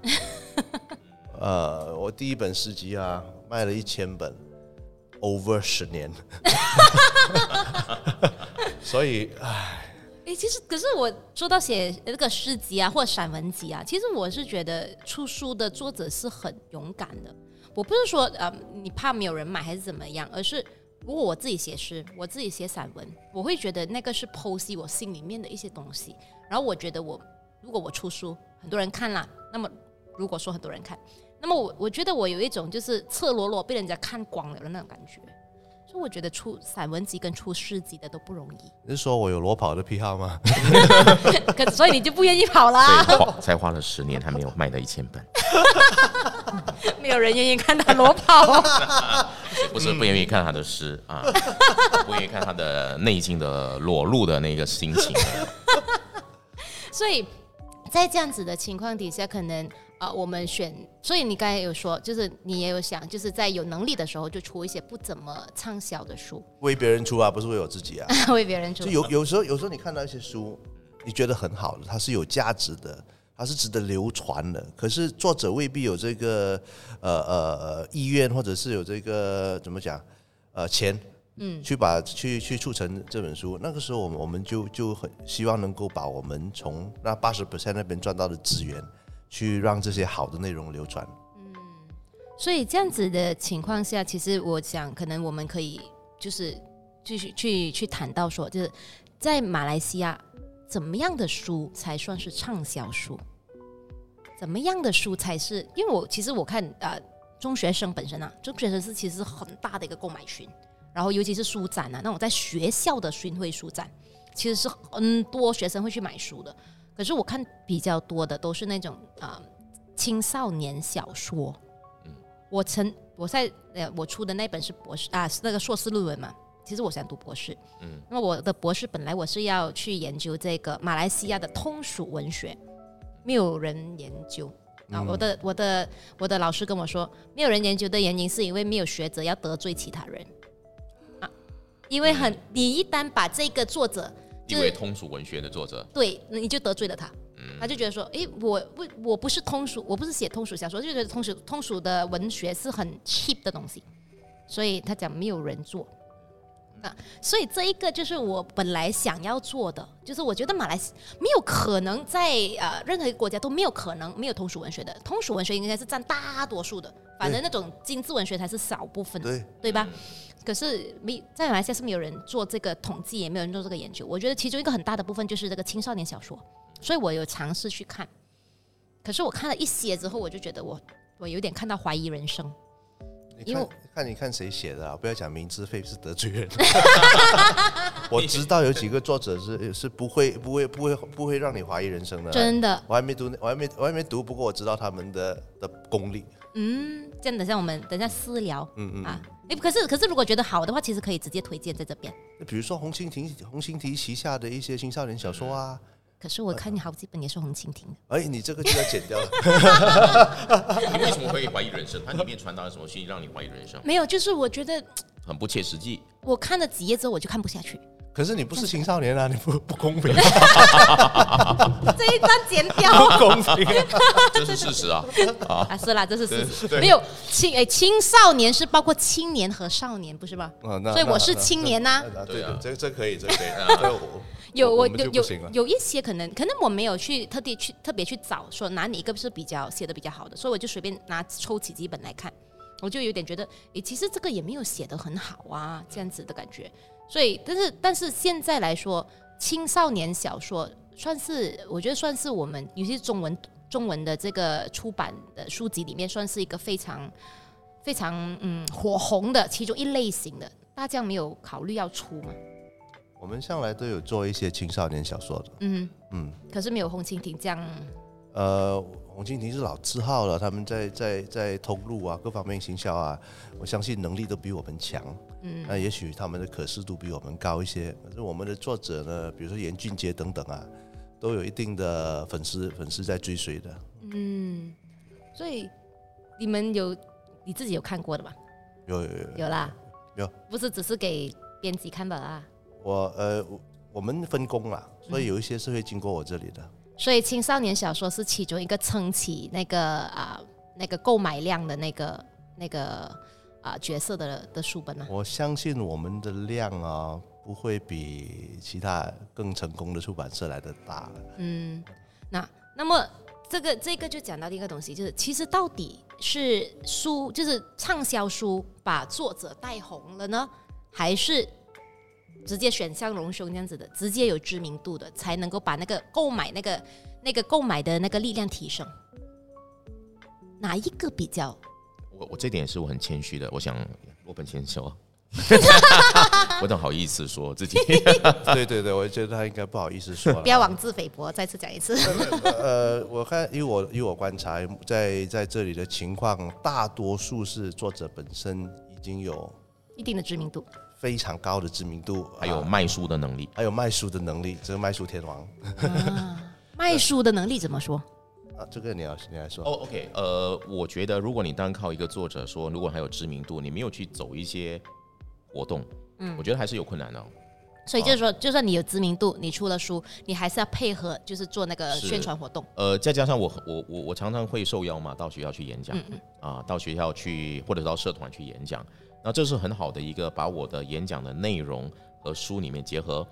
呃，我第一本诗集啊，卖了一千本，over 十年，所以唉，哎，其实可是我说到写那个诗集啊，或者散文集啊，其实我是觉得出书的作者是很勇敢的。我不是说呃你怕没有人买还是怎么样，而是如果我自己写诗，我自己写散文，我会觉得那个是剖析我心里面的一些东西。然后我觉得我如果我出书，很多人看了，那么如果说很多人看，那么我我觉得我有一种就是赤裸裸被人家看光了的那种感觉。所以我觉得出散文集跟出诗集的都不容易。你是说我有裸跑的癖好吗？可所以你就不愿意跑所啦，以花才花了十年还没有卖到一千本，没有人愿意看他裸跑。不是不愿意看他的诗啊，不愿意看他的内心的裸露的那个心情。所以在这样子的情况底下，可能啊、我们选，所以你刚才有说，就是你也有想，就是在有能力的时候就出一些不怎么畅销的书，为别人出啊，不是为我自己啊。为别人出就。有有时候有时候你看到一些书，你觉得很好的，它是有价值的，它是值得流传的。可是作者未必有这个呃呃意愿，或者是有这个怎么讲呃钱，嗯，去把去去促成这本书。那个时候我们我们就就很希望能够把我们从那八十 percent 那边赚到的资源，去让这些好的内容流传。嗯所以这样子的情况下，其实我想，可能我们可以就是继续去去谈到说，就是在马来西亚，怎么样的书才算是畅销书？怎么样的书才是？因为我其实我看呃，中学生本身啊，中学生是其实是很大的一个购买群，然后尤其是书展啊，那种在学校的巡回书展，其实是很多学生会去买书的。可是我看比较多的都是那种啊、青少年小说。嗯我曾我在呃我出的那本是博士啊是那个硕士论文嘛，其实我想读博士，嗯，那么我的博士本来我是要去研究这个马来西亚的通俗文学，没有人研究。啊，我的我的我的老师跟我说，没有人研究的原因是因为没有学者要得罪其他人啊，因为很你一旦把这个作者就是一位通俗文学的作者，对，你就得罪了他。他就觉得说，诶，我不我不是通俗，我不是写通俗小说，就觉得通俗通俗的文学是很 cheap 的东西，所以他讲没有人做。啊，所以这一个就是我本来想要做的，就是我觉得马来西没有可能在呃任何一个国家都没有可能没有通俗文学的，通俗文学应该是占大多数的，反正那种精致文学才是少部分。对，对吧？可是没在马来西亚是没有人做这个统计，也没有人做这个研究。我觉得其中一个很大的部分就是这个青少年小说，所以我有尝试去看。可是我看了一些之后，我就觉得我我有点看到怀疑人生。你看因为看你看谁写的啊？不要讲名字，费是得罪人。我知道有几个作者是是不会不会不会不会让你怀疑人生的。真的，我还没读，我还没我还没读，不过我知道他们的的功力。嗯，这样等下我们等下私聊嗯嗯。啊。哎，可是可是如果觉得好的话，其实可以直接推荐在这边。那比如说红蜻蜓红蜻蜓旗下的一些青少年小说啊，可是我看你好几本也是红蜻蜓的，哎，你这个就要剪掉了。你为什么会怀疑人生？它里面传达了什么信息让你怀疑人生？没有，就是我觉得很不切实际。我看了几页之后我就看不下去，可是你不是青少年啊，你不不公平，这一段剪掉。不公平。这是事实啊！啊，啊，是啦，这是事实。没有青哎，青少年是包括青年和少年，不是吗？啊那所以我是青年呐、对啊，这这可以，这可以。有我有有有一些可能，可能我没有去特地去特别去找说哪里一个是比较写的比较好的，所以我就随便拿抽起几本来看，我就有点觉得，诶，其实这个也没有写的很好啊，这样子的感觉。所以，但是但是现在来说，青少年小说算是我觉得算是我们尤其是中文中文的这个出版的书籍里面，算是一个非常非常嗯火红的其中一类型的。大家没有考虑要出吗？我们向来都有做一些青少年小说的。嗯嗯，可是没有红蜻蜓这样。呃，红蜻蜓是老字号了，他们在在在通路啊，各方面行销啊，我相信能力都比我们强。嗯，那也许他们的可视度比我们高一些，可是我们的作者呢，比如说严俊杰等等啊，都有一定的粉丝粉丝在追随的。嗯，所以你们有你自己有看过的吧？有有有，有啦，有，不是只是给编辑看的啊。我呃我我们分工啦，所以有一些是会经过我这里的。所以青少年小说是其中一个撑起那个啊、那个购买量的那个那个啊、角色的的书本呢、我相信我们的量啊，不会比其他更成功的出版社来的大。嗯，那那么这个这个就讲到另一个东西，就是其实到底是书就是畅销书把作者带红了呢，还是直接选像龙兄这样子的，直接有知名度的，才能够把那个购买那个那个购买的那个力量提升？哪一个比较？我我这点是我很谦虚的，我想我本谦虚啊。我怎么好意思说自己？对对对，我觉得他应该不好意思说了。不要妄自菲薄，再次讲一次。呃，我看以我以我观察，在在这里的情况，大多数是作者本身已经有一定的知名度，非常高的知名度，啊还有卖书的能力。还有卖书的能力，这个卖书天王。卖书的能力怎么说？啊，这个你要你来说。哦，OK，呃，我觉得如果你单靠一个作者说，如果还有知名度，你没有去走一些活动，嗯，我觉得还是有困难的哦。所以就是说，就算你有知名度，你出了书，你还是要配合，就是做那个宣传活动。呃，再加上我我我我常常会受邀嘛，到学校去演讲，啊，到学校去或者到社团去演讲，那这是很好的一个把我的演讲的内容和书里面结合，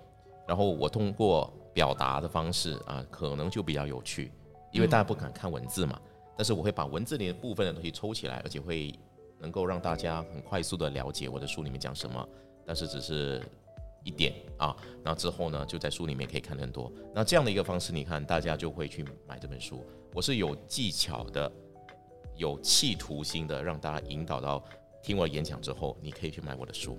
然后我通过表达的方式啊，可能就比较有趣，因为大家不敢看文字嘛，但是我会把文字里的部分的东西抽起来，而且会能够让大家很快速的了解我的书里面讲什么，但是只是一点啊，那之后呢，就在书里面可以看很多。那这样的一个方式，你看大家就会去买这本书。我是有技巧的，有企图心的，让大家引导到听我演讲之后，你可以去买我的书。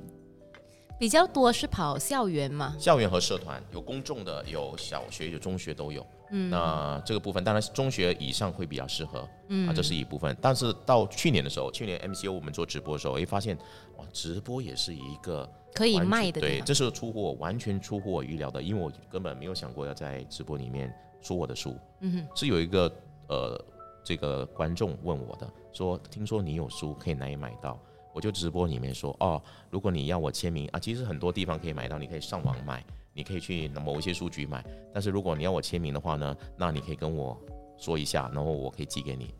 比较多是跑校园嘛，校园和社团有公众的，有小学有中学都有。嗯，那这个部分当然是中学以上会比较适合，嗯啊，这是一部分。但是到去年的时候，去年 MCO 我们做直播的时候，诶，发现哇，直播也是一个可以卖的对，这是出乎我完全出乎我预料的，因为我根本没有想过要在直播里面说我的书。嗯哼，是有一个呃这个观众问我的，说听说你有书可以哪里买到？我就直播里面说哦，如果你要我签名啊，其实很多地方可以买到，你可以上网买，你可以去某一些书局买。但是如果你要我签名的话呢，那你可以跟我说一下，然后我可以寄给你。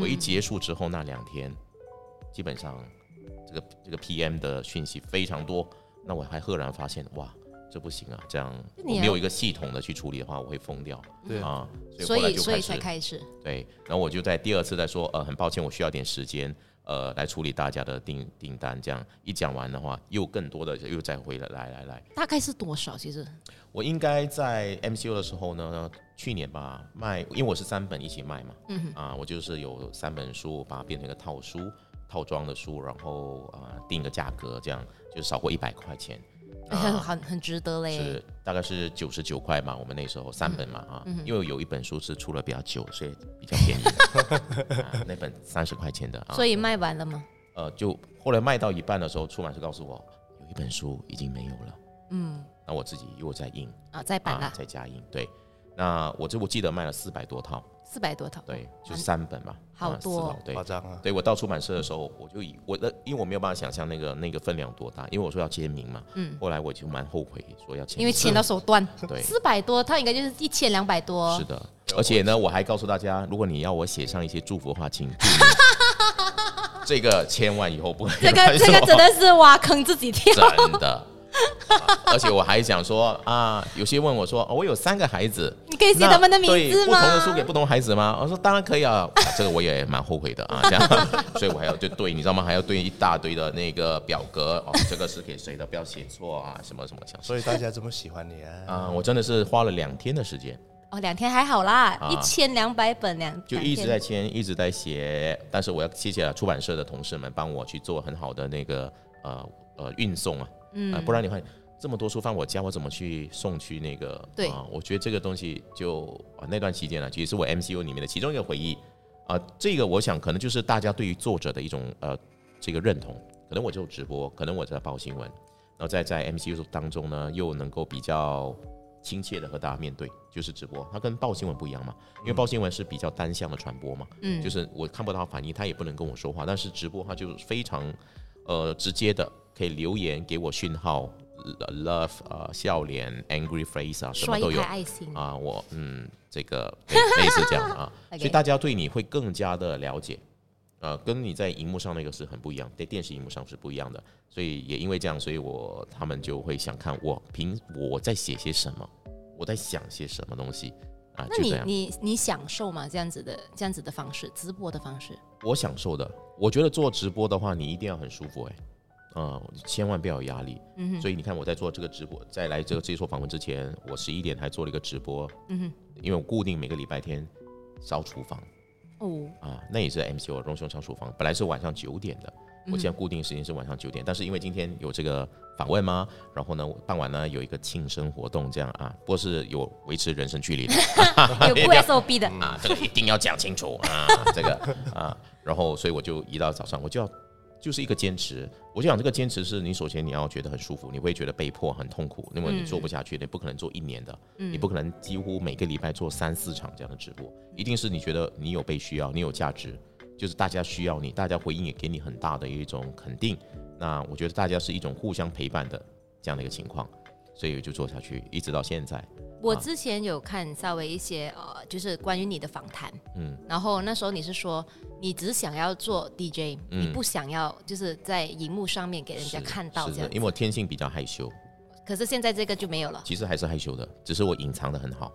我一结束之后那两天，基本上这个这个 PM 的讯息非常多，那我还赫然发现哇，这不行啊，这样我没有一个系统的去处理的话，我会疯掉。对啊，所所以后来以所以就开始才开始。对，然后我就在第二次再说，呃，很抱歉，我需要点时间，呃，来处理大家的订订单。这样一讲完的话，又更多的又再回来，来来来，大概是多少？其实我应该在 MCU 的时候呢，去年吧卖，因为我是三本一起卖嘛，嗯啊，我就是有三本书，把它变成一个套书、套装的书，然后啊、定个价格，这样就少过一百块钱。很很很值得嘞。是。大概是九十九块嘛，我们那时候三本嘛啊，因为有一本书是出了比较久，所以比较便宜、啊那本三十块钱的啊，所以卖完了吗？呃，就后来卖到一半的时候，出版社告诉我有一本书已经没有了，嗯，那我自己又在印啊，再版啊了，再加印，对，那我这我记得卖了四百多套，四百多套。对，就三本嘛，啊好多哦对夸。张啊！对我到出版社的时候，我就以我的，因为我没有办法想象那个那个分量多大，因为我说要签名嘛，嗯，后来我就蛮后悔说要签，因为签到手断，对四百多套应该就是一千两百多。是的，而且呢，我还告诉大家，如果你要我写上一些祝福的话，请注意 这个千万以后不可以这个这个真的是挖坑自己跳。真的。啊 而且我还想说啊，有些问我说，哦，我有三个孩子，你可以写他们的名字吗？不同的书给不同孩子吗？我说当然可以啊，啊这个我也蛮后悔的啊，这样，所以我还要对对，你知道吗？还要对一大堆的那个表格哦，这个是给谁的，不要写错啊，什么什么这样。所以大家这么喜欢你啊？啊，我真的是花了两天的时间，哦，两天还好啦，啊一千两百本两就一直在签，一直在写，但是我要谢谢出版社的同事们帮我去做很好的那个呃呃运送啊，嗯、不然你看这么多书放我家，我怎么去送去那个？对啊，我觉得这个东西就啊那段期间呢，其实是我 MCU 里面的其中一个回忆啊、这个我想可能就是大家对于作者的一种呃这个认同，可能我就直播，可能我在报新闻，然后在在 MCU 当中呢，又能够比较亲切的和大家面对，就是直播，它跟报新闻不一样嘛，因为报新闻是比较单向的传播嘛，嗯就是我看不到反应，他也不能跟我说话，但是直播它就非常呃直接的可以留言给我讯号呃，love 呃笑脸 angry face 啊什么都有。啊，我嗯这个类 类似这样啊，所以大家对你会更加的了解。呃，跟你在荧幕上那个是很不一样，在电视荧幕上是不一样的，所以也因为这样，所以我他们就会想看我平我在写些什么，我在想些什么东西啊，那你。你你享受吗？这样子的这样子的方式，直播的方式，我享受的，我觉得做直播的话，你一定要很舒服哎、嗯，千万不要有压力。嗯所以你看我在做这个直播，在来这个这一所访问之前，我十一点还做了一个直播。嗯哼，因为我固定每个礼拜天烧厨房哦，啊，那也是 MCO 荣兄烧厨房，本来是晚上九点的，我现在固定时间是晚上九点，但是因为今天有这个访问嘛，然后呢，我傍晚呢有一个庆生活动，这样啊，不过是有维持人身距离的。有不 SOP 的，啊，这个一定要讲清楚啊，这个啊，然后所以我就一到早上，我就要就是一个坚持。我就想这个坚持是你首先你要觉得很舒服，你会觉得被迫很痛苦，因为你做不下去，你不可能做一年的，你不可能几乎每个礼拜做三四场这样的直播，一定是你觉得你有被需要，你有价值，就是大家需要你，大家回应也给你很大的一种肯定。那我觉得大家是一种互相陪伴的这样的一个情况，所以就做下去，一直到现在。我之前有看稍微一些呃，就是关于你的访谈，嗯，然后那时候你是说你只想要做 DJ，你不想要就是在荧幕上面给人家看到这样，因为我天性比较害羞。可是现在这个就没有了。其实还是害羞的，只是我隐藏的很好。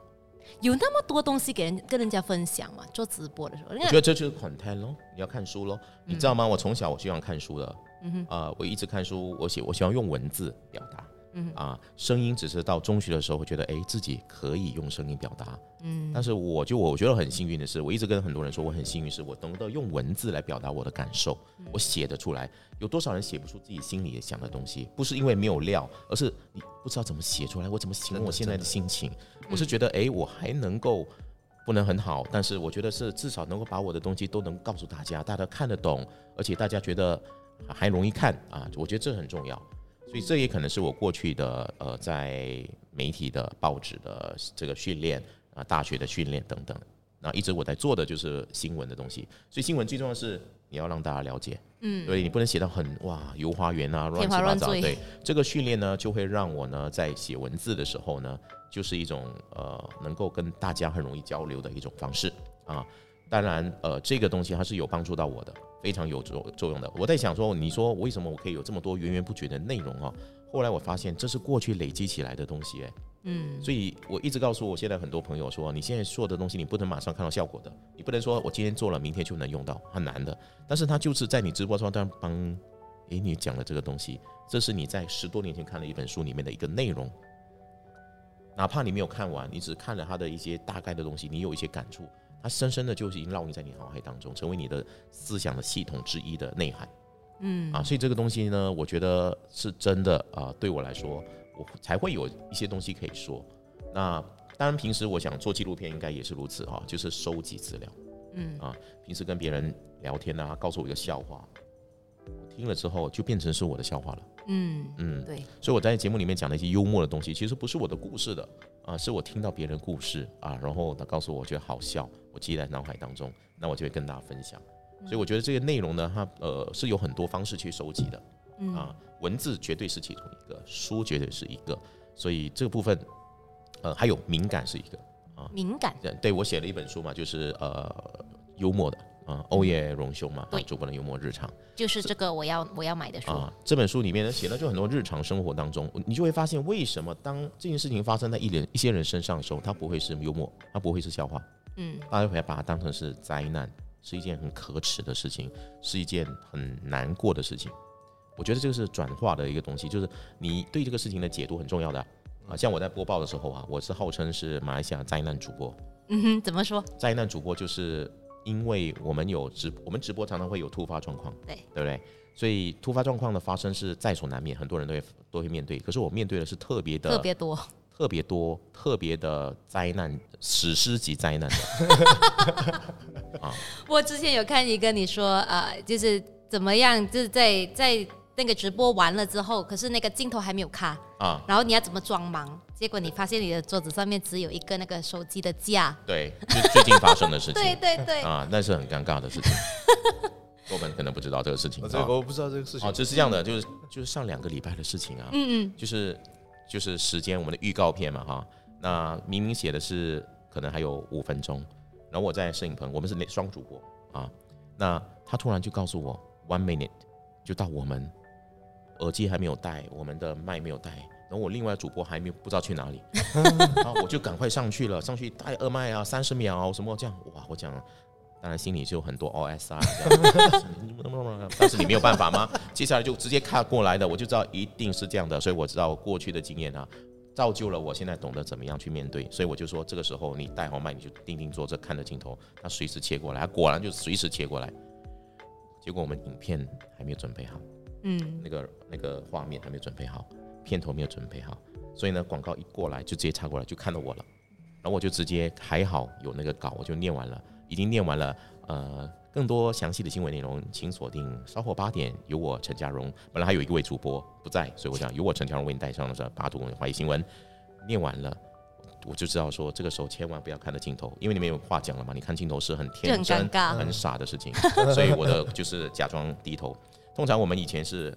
有那么多东西给人跟人家分享嘛？做直播的时候，我觉得这就是 content 咯，你要看书咯，你知道吗？我从小我喜欢看书的，嗯哼，啊，我一直看书，我写，我喜欢用文字表达。嗯啊，声音只是到中学的时候会觉得，哎，自己可以用声音表达。嗯，但是我就我觉得很幸运的是，我一直跟很多人说，我很幸运是我懂得用文字来表达我的感受，我写得出来。有多少人写不出自己心里想的东西？不是因为没有料，而是你不知道怎么写出来，我怎么形容我现在的心情？我是觉得，哎，我还能够不能很好，但是我觉得是至少能够把我的东西都能告诉大家，大家看得懂，而且大家觉得还容易看啊，我觉得这很重要。所以这也可能是我过去的呃，在媒体的报纸的这个训练啊，大学的训练等等，那一直我在做的就是新闻的东西。所以新闻最重要是你要让大家了解，嗯，所以你不能写到很哇游花园啊，乱七八糟。对，这个训练呢，就会让我呢在写文字的时候呢，就是一种呃能够跟大家很容易交流的一种方式啊。当然，呃，这个东西它是有帮助到我的。非常有作作用的。我在想说，你说为什么我可以有这么多源源不绝的内容啊？后来我发现这是过去累积起来的东西，哎，嗯，所以我一直告诉我现在很多朋友说，你现在做的东西你不能马上看到效果的，你不能说我今天做了，明天就能用到，很难的。但是它就是在你直播中当帮，诶，你讲了这个东西，这是你在十多年前看了一本书里面的一个内容，哪怕你没有看完，你只看了它的一些大概的东西，你有一些感触。它深深的就已经烙印在你脑海当中，成为你的思想的系统之一的内涵。嗯啊，所以这个东西呢，我觉得是真的啊。对我来说，我才会有一些东西可以说。那当然，平时我想做纪录片，应该也是如此哈，就是收集资料。嗯啊，平时跟别人聊天啊，告诉我一个笑话，听了之后就变成是我的笑话了。嗯嗯，对。所以我在节目里面讲的一些幽默的东西，其实不是我的故事的啊，是我听到别人故事啊，然后他告诉我，我觉得好笑。我记在脑海当中，那我就会跟大家分享。所以我觉得这个内容呢，它呃是有很多方式去收集的啊，文字绝对是其中一个，书绝对是一个。所以这个部分，呃，还有敏感是一个啊，敏感。对，我写了一本书嘛，就是呃幽默的啊，欧耶荣雄嘛，对，主播的幽默日常，就是这个我要我要买的书啊。这本书里面呢，写了就很多日常生活当中，你就会发现为什么当这件事情发生在一人一些人身上的时候，他不会是幽默，他不会是笑话。嗯，大家会把它当成是灾难，是一件很可耻的事情，是一件很难过的事情。我觉得这个是转化的一个东西，就是你对这个事情的解读很重要的啊。像我在播报的时候啊，我是号称是马来西亚灾难主播。嗯哼，怎么说？灾难主播就是因为我们有直，我们直播常常会有突发状况，对对不对？所以突发状况的发生是在所难免，很多人都会都会面对。可是我面对的是特别的，特别多。特别多、特别的灾难、史诗级灾难的 啊！我之前有看一个你说啊，就是怎么样，就是在在那个直播完了之后，可是那个镜头还没有卡啊，然后你要怎么装忙？结果你发现你的桌子上面只有一个那个手机的架。对，就最近发生的事情。对对对啊，那是很尴尬的事情。我们可能不知道这个事情。这个我不知道这个事情。哦，就是这样的，就是就是上两个礼拜的事情啊。嗯嗯，就是。就是时间，我们的预告片嘛，哈，那明明写的是可能还有五分钟，然后我在摄影棚，我们是那双主播啊，那他突然就告诉我 one minute 就到我们耳机还没有带，我们的麦没有带，然后我另外主播还没有不知道去哪里，然后我就赶快上去了，上去带二麦啊，三十秒什么这样，哇，我讲。当然心里就有很多 OS 啊，但是你没有办法吗？接下来就直接看过来的，我就知道一定是这样的，所以我知道过去的经验啊，造就了我现在懂得怎么样去面对。所以我就说，这个时候你带好麦，你就定定坐着看着镜头，他随时切过来，果然就随时切过来。结果我们影片还没有准备好，嗯，那个那个画面还没有准备好，片头没有准备好，所以呢，广告一过来就直接插过来，就看到我了，然后我就直接还好有那个稿，我就念完了。已经念完了，呃，更多详细的新闻内容，请锁定稍后八点有我陈家荣。本来还有一位主播不在，所以我想有我陈家荣为你带上的是八度华语新闻。念完了，我就知道说这个时候千万不要看着镜头，因为你没有话讲了嘛。你看镜头是很天真很傻的事情，所以我的就是假装低头。通常我们以前是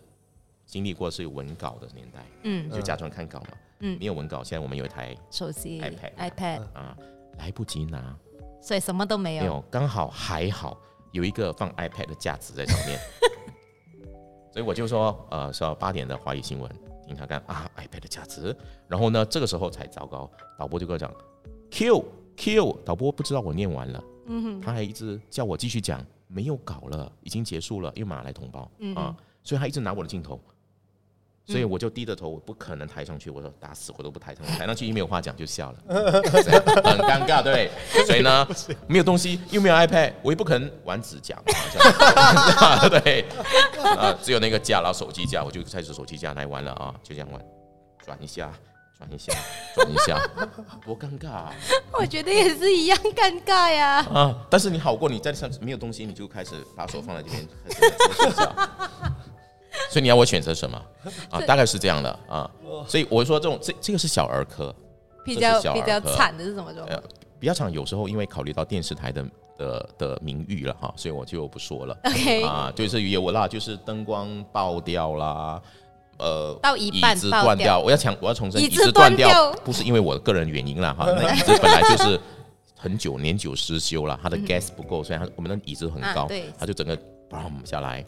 经历过是有文稿的年代，嗯，就假装看稿嘛。嗯。没有文稿，现在我们有一台手机 iPad iPad，啊，来不及拿，所以什么都没有。没有，刚好还好有一个放 iPad 的架子在上面，所以我就说，呃，说八点的华语新闻，听他看啊，iPad 的架子，然后呢，这个时候才糟糕，导播就跟我讲 Q Q，导播不知道我念完了，嗯哼，他还一直叫我继续讲，没有搞了，已经结束了，因为马来同胞、嗯啊，所以他一直拿我的镜头。所以我就低着头，我不可能抬上去。我说打死我都不抬上去，抬上去又没有话讲就笑了，很尴尬，对。所以呢，没有东西，又没有 iPad，我也不可能玩指甲嘛，对。啊，只有那个架，然后手机架，我就开始手机架来玩了啊，就这样玩，转一下，转一下，转一下，多尴尬啊！我觉得也是一样尴尬呀。啊但是你好过你在上没有东西，你就开始把手放在这边。所以你要我选择什么啊？大概是这样的啊。所以我说这种这这个是小儿科，比较比较惨的是什么状况？呃，比较惨，有时候因为考虑到电视台的的的名誉了哈，所以我就不说了 OK 啊，就是有啦，就是灯光爆掉啦。呃，到一半椅子断掉，我要强，我要重申，椅子断断掉。不是因为我个人原因啦哈，那椅子本来就是很久年久失修了，它的 gas 不够，所以它我们的椅子很高，它就整个 boom 下来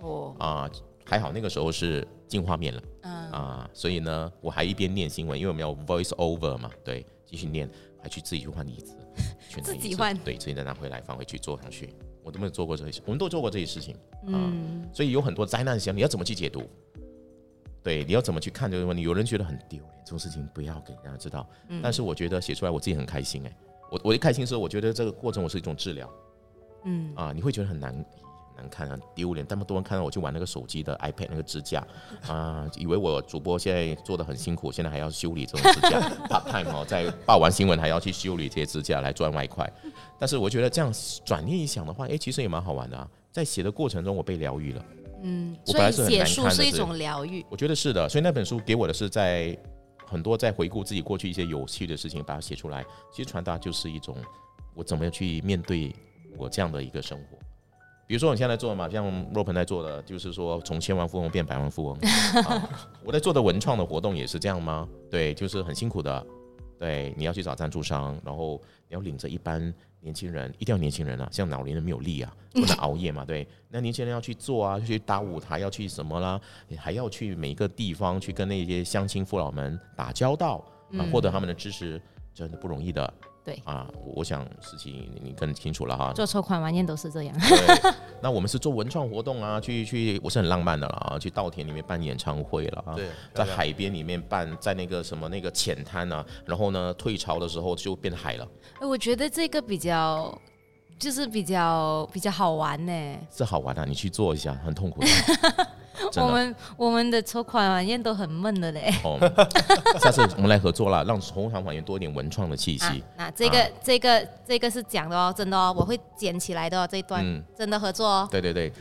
哦，啊，还好那个时候是进画面了。嗯，啊，所以呢，我还一边念新闻，因为我们要 voice over 嘛，对，继续念，还去自己去换椅子，自己换。对，自己再拿回来放回去坐上去。我都没有做过这些，我们都做过这些事情，嗯，所以有很多灾难想你要怎么去解读？对，你要怎么去看这个问题？有人觉得很丢脸，这种事情不要给人家知道。嗯但是我觉得写出来我自己很开心哎、我我一开心的时候我觉得这个过程我是一种治疗嗯，啊，你会觉得很难很难看很丢脸，那么多人看到我去玩那个手机的 iPad 那个支架啊，以为我主播现在做的很辛苦，现在还要修理这种支架 part time 哦，在报完新闻还要去修理这些支架来赚外快。但是我觉得这样转念一想的话，哎，其实也蛮好玩的啊。在写的过程中，我被疗愈了。嗯，我所以写书是是一种疗愈。我觉得是的，所以那本书给我的是在很多在回顾自己过去一些有趣的事情，把它写出来。其实传达就是一种我怎么样去面对我这样的一个生活。比如说我现在做的嘛，像若鹏在做的，就是说从千万富翁变百万富翁。啊、我在做的文创的活动也是这样吗？对，就是很辛苦的。对，你要去找赞助商，然后你要领着一般年轻人，一定要年轻人啊，像老年人没有力啊，不能熬夜嘛，对。那年轻人要去做啊，去搭舞台，要去什么啦，还要去每一个地方去跟那些乡亲父老们打交道啊，获得他们的支持，真的不容易的。对啊，我我想事情你更清楚了哈。做筹款晚宴都是这样。对，那我们是做文创活动啊，去去，我是很浪漫的啦，去稻田里面办演唱会了啊，对在海边里面办，在那个什么那个浅滩啊，然后呢退潮的时候就变海了，哎我觉得这个比较，就是比较比较好玩呢。是好玩啊，你去做一下，很痛苦的。我们我们的筹款晚宴都很闷的嘞。哦，下次我们来合作啦，让红场晚宴多一点文创的气息。啊，那这个、这个这个是讲的哦，真的哦，我会捡起来的哦，这一段、嗯真的合作哦，对对对，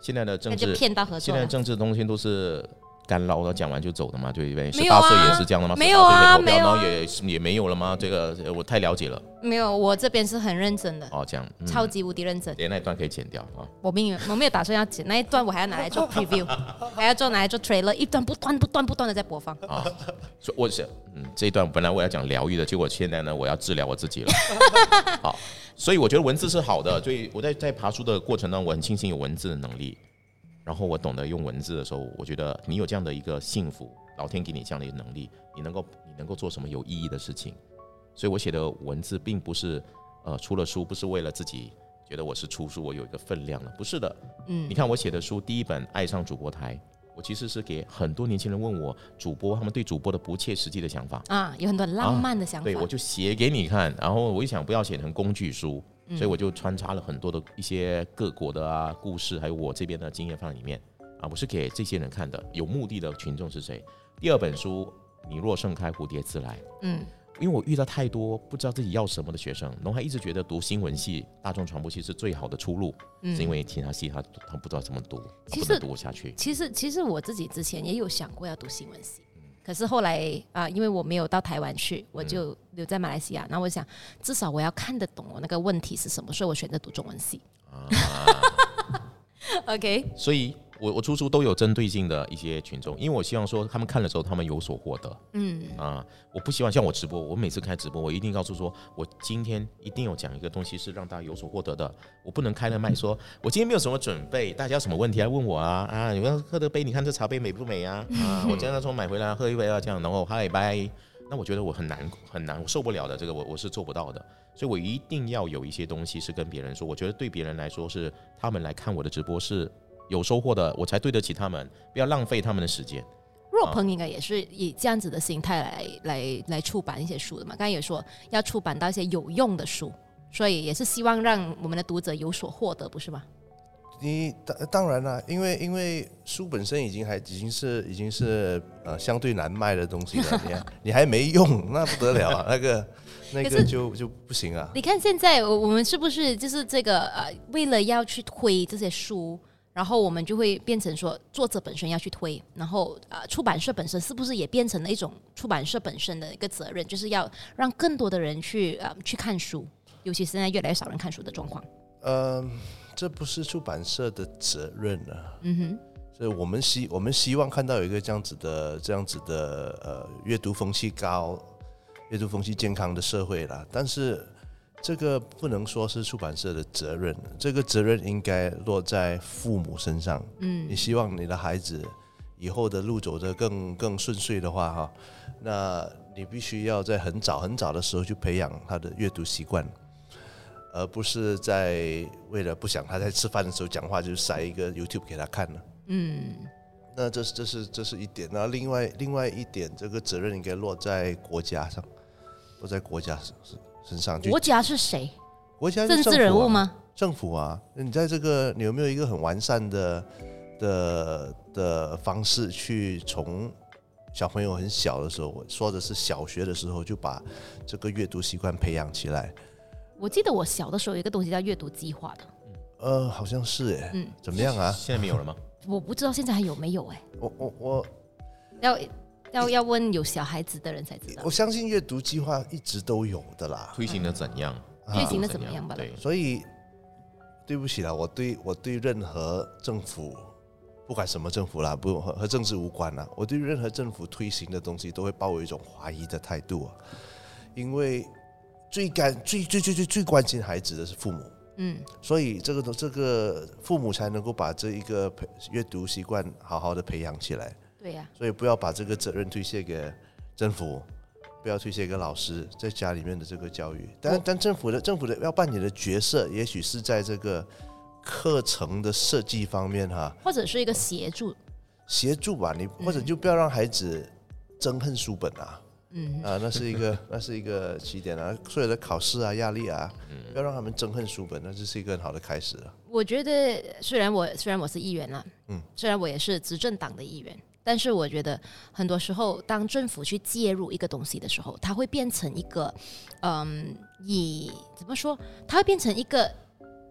现在的政治，骗到合作现在。政治东西都是干捞的，讲完就走的嘛，对不对？十八岁也是这样的吗？没有啊18岁可以投票没有啊然后也也没有了吗？这个呃我太了解了。没有，我这边是很认真的，哦，这样，嗯超级无敌认真。连那一段可以剪掉啊。我没有我没有打算要剪那一段，我还要拿来做 preview，还要做拿来做 trailer，一段不断不断不断的在播放。啊，所以我是嗯，这一段本来我要讲疗愈的，结果现在呢，我要治疗我自己了。好，所以我觉得文字是好的，所以我在在爬书的过程中，我很庆幸有文字的能力，然后我懂得用文字的时候，我觉得你有这样的一个幸福，老天给你这样的一个能力，你能够你能够做什么有意义的事情，所以我写的文字并不是呃出了书不是为了自己。觉得我是出书，我有一个分量了，不是的。嗯你看我写的书，第一本《爱上主播台》，我其实是给很多年轻人问我主播他们对主播的不切实际的想法，啊，有很多浪漫的想法。对我就写给你看。然后我一想不要写成工具书，嗯所以我就穿插了很多的一些各国的啊故事，还有我这边的经验放在里面啊，我是给这些人看的。有目的的群众是谁？第二本书《你若盛开，蝴蝶自来》。嗯因为我遇到太多不知道自己要什么的学生，然后还一直觉得读新闻系、大众传播系是最好的出路，嗯是因为其他系他他不知道怎么读，他其实不能读下去。其实，其实我自己之前也有想过要读新闻系，可是后来啊、因为我没有到台湾去，我就留在马来西亚。然后我想，至少我要看得懂我那个问题是什么，所以我选择读中文系。OK，所以我我出书都有针对性的一些群众，因为我希望说他们看了之后他们有所获得嗯，啊，我不希望像我直播，我每次开直播，我一定告诉说我今天一定有讲一个东西是让大家有所获得的，我不能开了麦说我今天没有什么准备，大家有什么问题来问我啊啊，你们喝的杯，你看这茶杯美不美啊？啊，我今天从买回来喝一杯啊这样，然后嗨拜，那我觉得我很难很难，我受不了的，这个我我是做不到的。所以我一定要有一些东西是跟别人说，我觉得对别人来说是他们来看我的直播是有收获的，我才对得起他们，不要浪费他们的时间。若鹏应该也是以这样子的心态来来来出版一些书的嘛。刚才也说要出版到一些有用的书，所以也是希望让我们的读者有所获得，不是吗？你当当然了，因为因为书本身已经还已经是已经是呃相对难卖的东西了，你还你还没用，那不得了啊，那个那个就就不行啊。你看现在我我们是不是就是这个呃，为了要去推这些书，然后我们就会变成说作者本身要去推，然后呃出版社本身是不是也变成了一种出版社本身的一个责任，就是要让更多的人去呃去看书，尤其是现在越来越少人看书的状况。呃，这不是出版社的责任啊。嗯哼，所以我们希我们希望看到有一个这样子的这样子的呃阅读风气高、阅读风气健康的社会啦。但是这个不能说是出版社的责任，这个责任应该落在父母身上。嗯你希望你的孩子以后的路走得更更顺遂的话，哈，那你必须要在很早很早的时候去培养他的阅读习惯，而不是在为了不想他在吃饭的时候讲话就塞一个 YouTube 给他看了。嗯那这是这是这是一点，那另外另外一点，这个责任应该落在国家上，落在国家身身上。就国家是谁？国家就政治政府啊人物吗？政府啊，你在这个你有没有一个很完善的的的方式去从小朋友很小的时候，我说的是小学的时候就把这个阅读习惯培养起来？我记得我小的时候有一个东西叫阅读计划的，呃，好像是哎，嗯怎么样啊？现在没有了吗？我不知道现在还有没有哎、我我我要要要问有小孩子的人才知道我。相信阅读计划一直都有的啦。推行的怎样？推行的怎怎么样吧对，所以对不起啦，我对我对任何政府，不管什么政府啦，不和和政治无关啦，我对任何政府推行的东西都会抱有一种怀疑的态度啊，因为最干最最最最最关心孩子的是父母。嗯所以这个这个父母才能够把这一个培阅读习惯好好的培养起来，对呀、所以不要把这个责任推卸给政府，不要推卸给老师在家里面的这个教育。但但政府的政府的要扮演的角色，也许是在这个课程的设计方面哈，或者是一个协助。协助吧，你或者就不要让孩子憎恨书本啊。嗯，啊，那是一个，那是一个起点啊！所有的考试啊、压力啊，不要让他们憎恨书本，那这是一个很好的开始啊。我觉得虽然我虽然我是议员啦，嗯嗯，虽然我也是执政党的议员，但是我觉得很多时候，当政府去介入一个东西的时候，它会变成一个，嗯，以怎么说，它会变成一个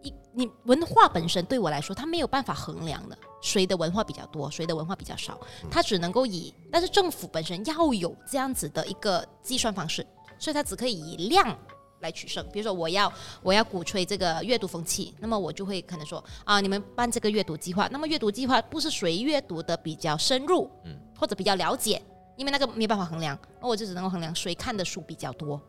一你文化本身对我来说，它没有办法衡量的，谁的文化比较多，谁的文化比较少，它只能够以，但是政府本身要有这样子的一个计算方式，所以它只可以以量。来取胜，比如说我要我要鼓吹这个阅读风气，那么我就会可能说啊，你们办这个阅读计划，那么阅读计划不是谁阅读的比较深入，嗯，或者比较了解，因为那个没办法衡量，那我就只能够衡量谁看的书比较多，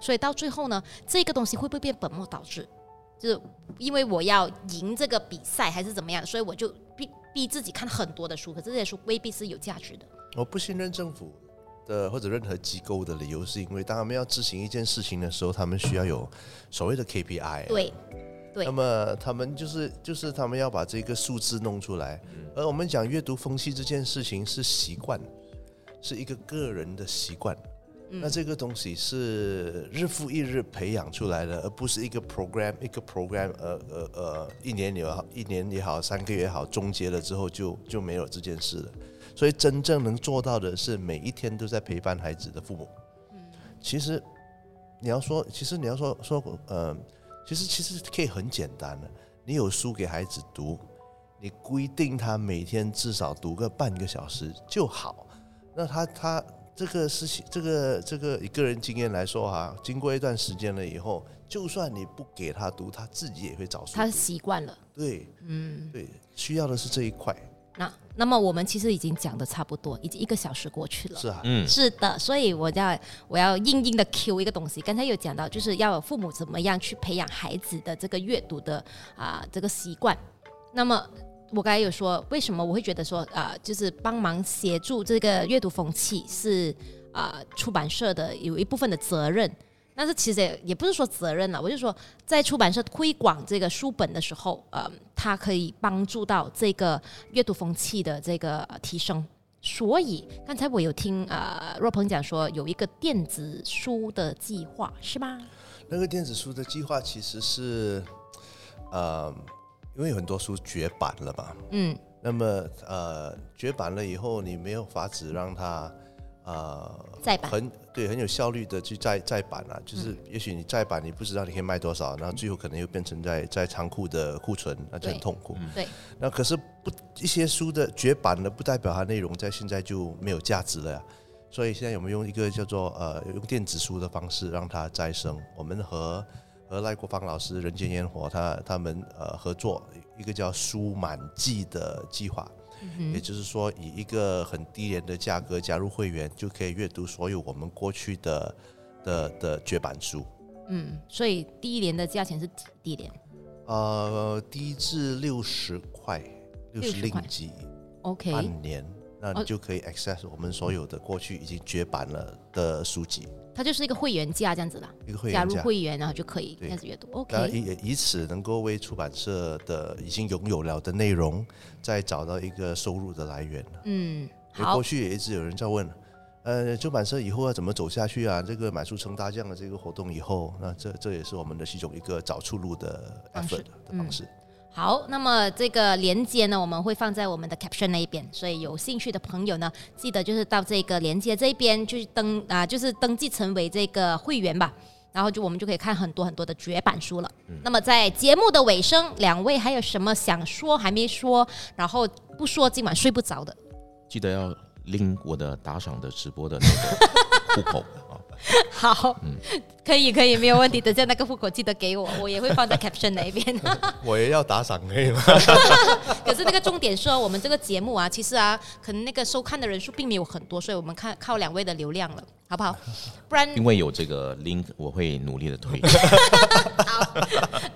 所以到最后呢，这个东西会不会变本末倒置？就是因为我要赢这个比赛还是怎么样，所以我就逼逼自己看很多的书，可是这些书未必是有价值的。我不信任政府的或者任何机构的理由，是因为当他们要执行一件事情的时候，他们需要有所谓的 KPI。对，对那么他们就是就是他们要把这个数字弄出来，而我们讲阅读风气这件事情是习惯，是一个个人的习惯。那这个东西是日复一日培养出来的，而不是一个 program 一个 program，呃呃呃，一年也好，一年也好，三个月也好，终结了之后就就没有这件事了。所以真正能做到的是每一天都在陪伴孩子的父母，嗯其实你要说，其实你要说说，呃，其实其实可以很简单的，你有书给孩子读，你规定他每天至少读个半个小时就好。那他他这个事情，这个这个以个人经验来说哈，经过一段时间了以后，就算你不给他读，他自己也会找书他。习惯了。对，嗯，对，需要的是这一块，那那么我们其实已经讲的差不多，已经一个小时过去了。是啊，嗯，是的，所以我要我要硬硬的 Q 一个东西。刚才有讲到，就是要有父母怎么样去培养孩子的这个阅读的啊、这个习惯。那么我刚才有说，为什么我会觉得说啊、就是帮忙协助这个阅读风气是啊、出版社的有一部分的责任。但是其实也也不是说责任了，我就说在出版社推广这个书本的时候，呃，它可以帮助到这个阅读风气的这个呃提升。所以刚才我有听呃若鹏讲说有一个电子书的计划是吗？那个电子书的计划其实是，呃，因为有很多书绝版了嘛，嗯，那么呃，绝版了以后，你没有法子让它呃再版很对很有效率的去再再版啊，就是嗯也许你再版，你不知道你可以卖多少，然后最后可能又变成在在仓库的库存，那就很痛苦。对，那可是不一些书的绝版了，不代表它内容在现在就没有价值了呀。所以现在有没有用一个叫做呃用电子书的方式让它再生。我们和和赖国芳老师《人间烟火》他他们呃合作一个叫书满记的计划，也就是说以一个很低廉的价格加入会员，就可以阅读所有我们过去的的的绝版书。嗯，所以第一年的价钱是几低廉呃，低至六十块，六十60令吉。？OK，半年，那哦你就可以 access 我们所有的过去已经绝版了的书籍，它就是一个会员价这样子啦，加一个会员价。入会员然后就可以开始阅读。OK，以以此能够为出版社的已经拥有了的内容，再找到一个收入的来源。嗯，好过，去也一直有人在问，呃，出版社以后要怎么走下去啊？这个买书成大将的这个活动以后，那这这也是我们的其中一个找出路的 effort 的方式。好，那么这个连接呢，我们会放在我们的 caption 那一边，所以有兴趣的朋友呢，记得就是到这个连接这一边去登啊、就是登记成为这个会员吧。然后就我们就可以看很多很多的绝版书了。那么在节目的尾声，两位还有什么想说还没说，然后不说今晚睡不着的？记得要拎我的打赏的直播的那个户口 啊。好，可以可以，没有问题。等下那个户口记得给我，我也会放在 caption 那一边。我也要打赏可以吗？可是那个重点是哦，我们这个节目啊，其实啊，可能那个收看的人数并没有很多，所以我们看靠两位的流量了，好不好？不然因为有这个 link，我会努力的推。好，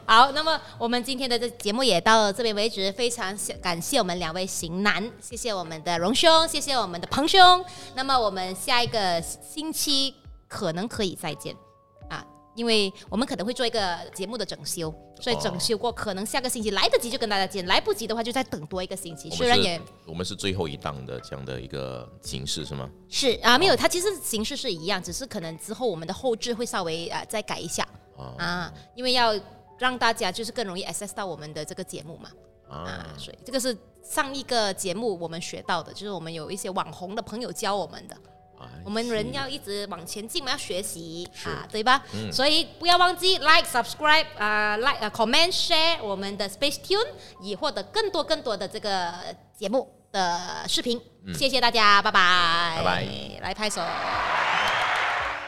好那么我们今天的这节目也到这边为止，非常感谢我们两位型男，谢谢我们的荣兄，谢谢我们的彭兄。那么我们下一个星期可能可以再见。啊，因为我们可能会做一个节目的整修，所以整修过可能下个星期来得及就跟大家见，来不及的话就再等多一个星期。我们虽然也是，我们是最后一档的这样的一个形式是吗？是啊，没有，它其实形式是一样，只是可能之后我们的后置会稍微呃再改一下。啊啊，因为要让大家就是更容易 access 到我们的这个节目嘛。啊。啊，，所以这个是上一个节目我们学到的，就是我们有一些网红的朋友教我们的，哎我们人要一直往前进嘛，要学习是啊，对吧？所以不要忘记 like、subscribe 啊、like、啊 comment、share 我们的 Space Tune，以获得更多更多的这个节目的视频。谢谢大家，拜拜，拜拜，来拍手，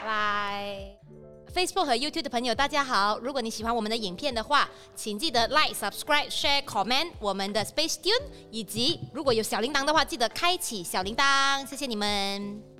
拜拜。Facebook 和 YouTube 的朋友，大家好！如果你喜欢我们的影片的话，请记得 Like、Subscribe、Share、Comment 我们的 Space Tune，以及如果有小铃铛的话，记得开启小铃铛。谢谢你们。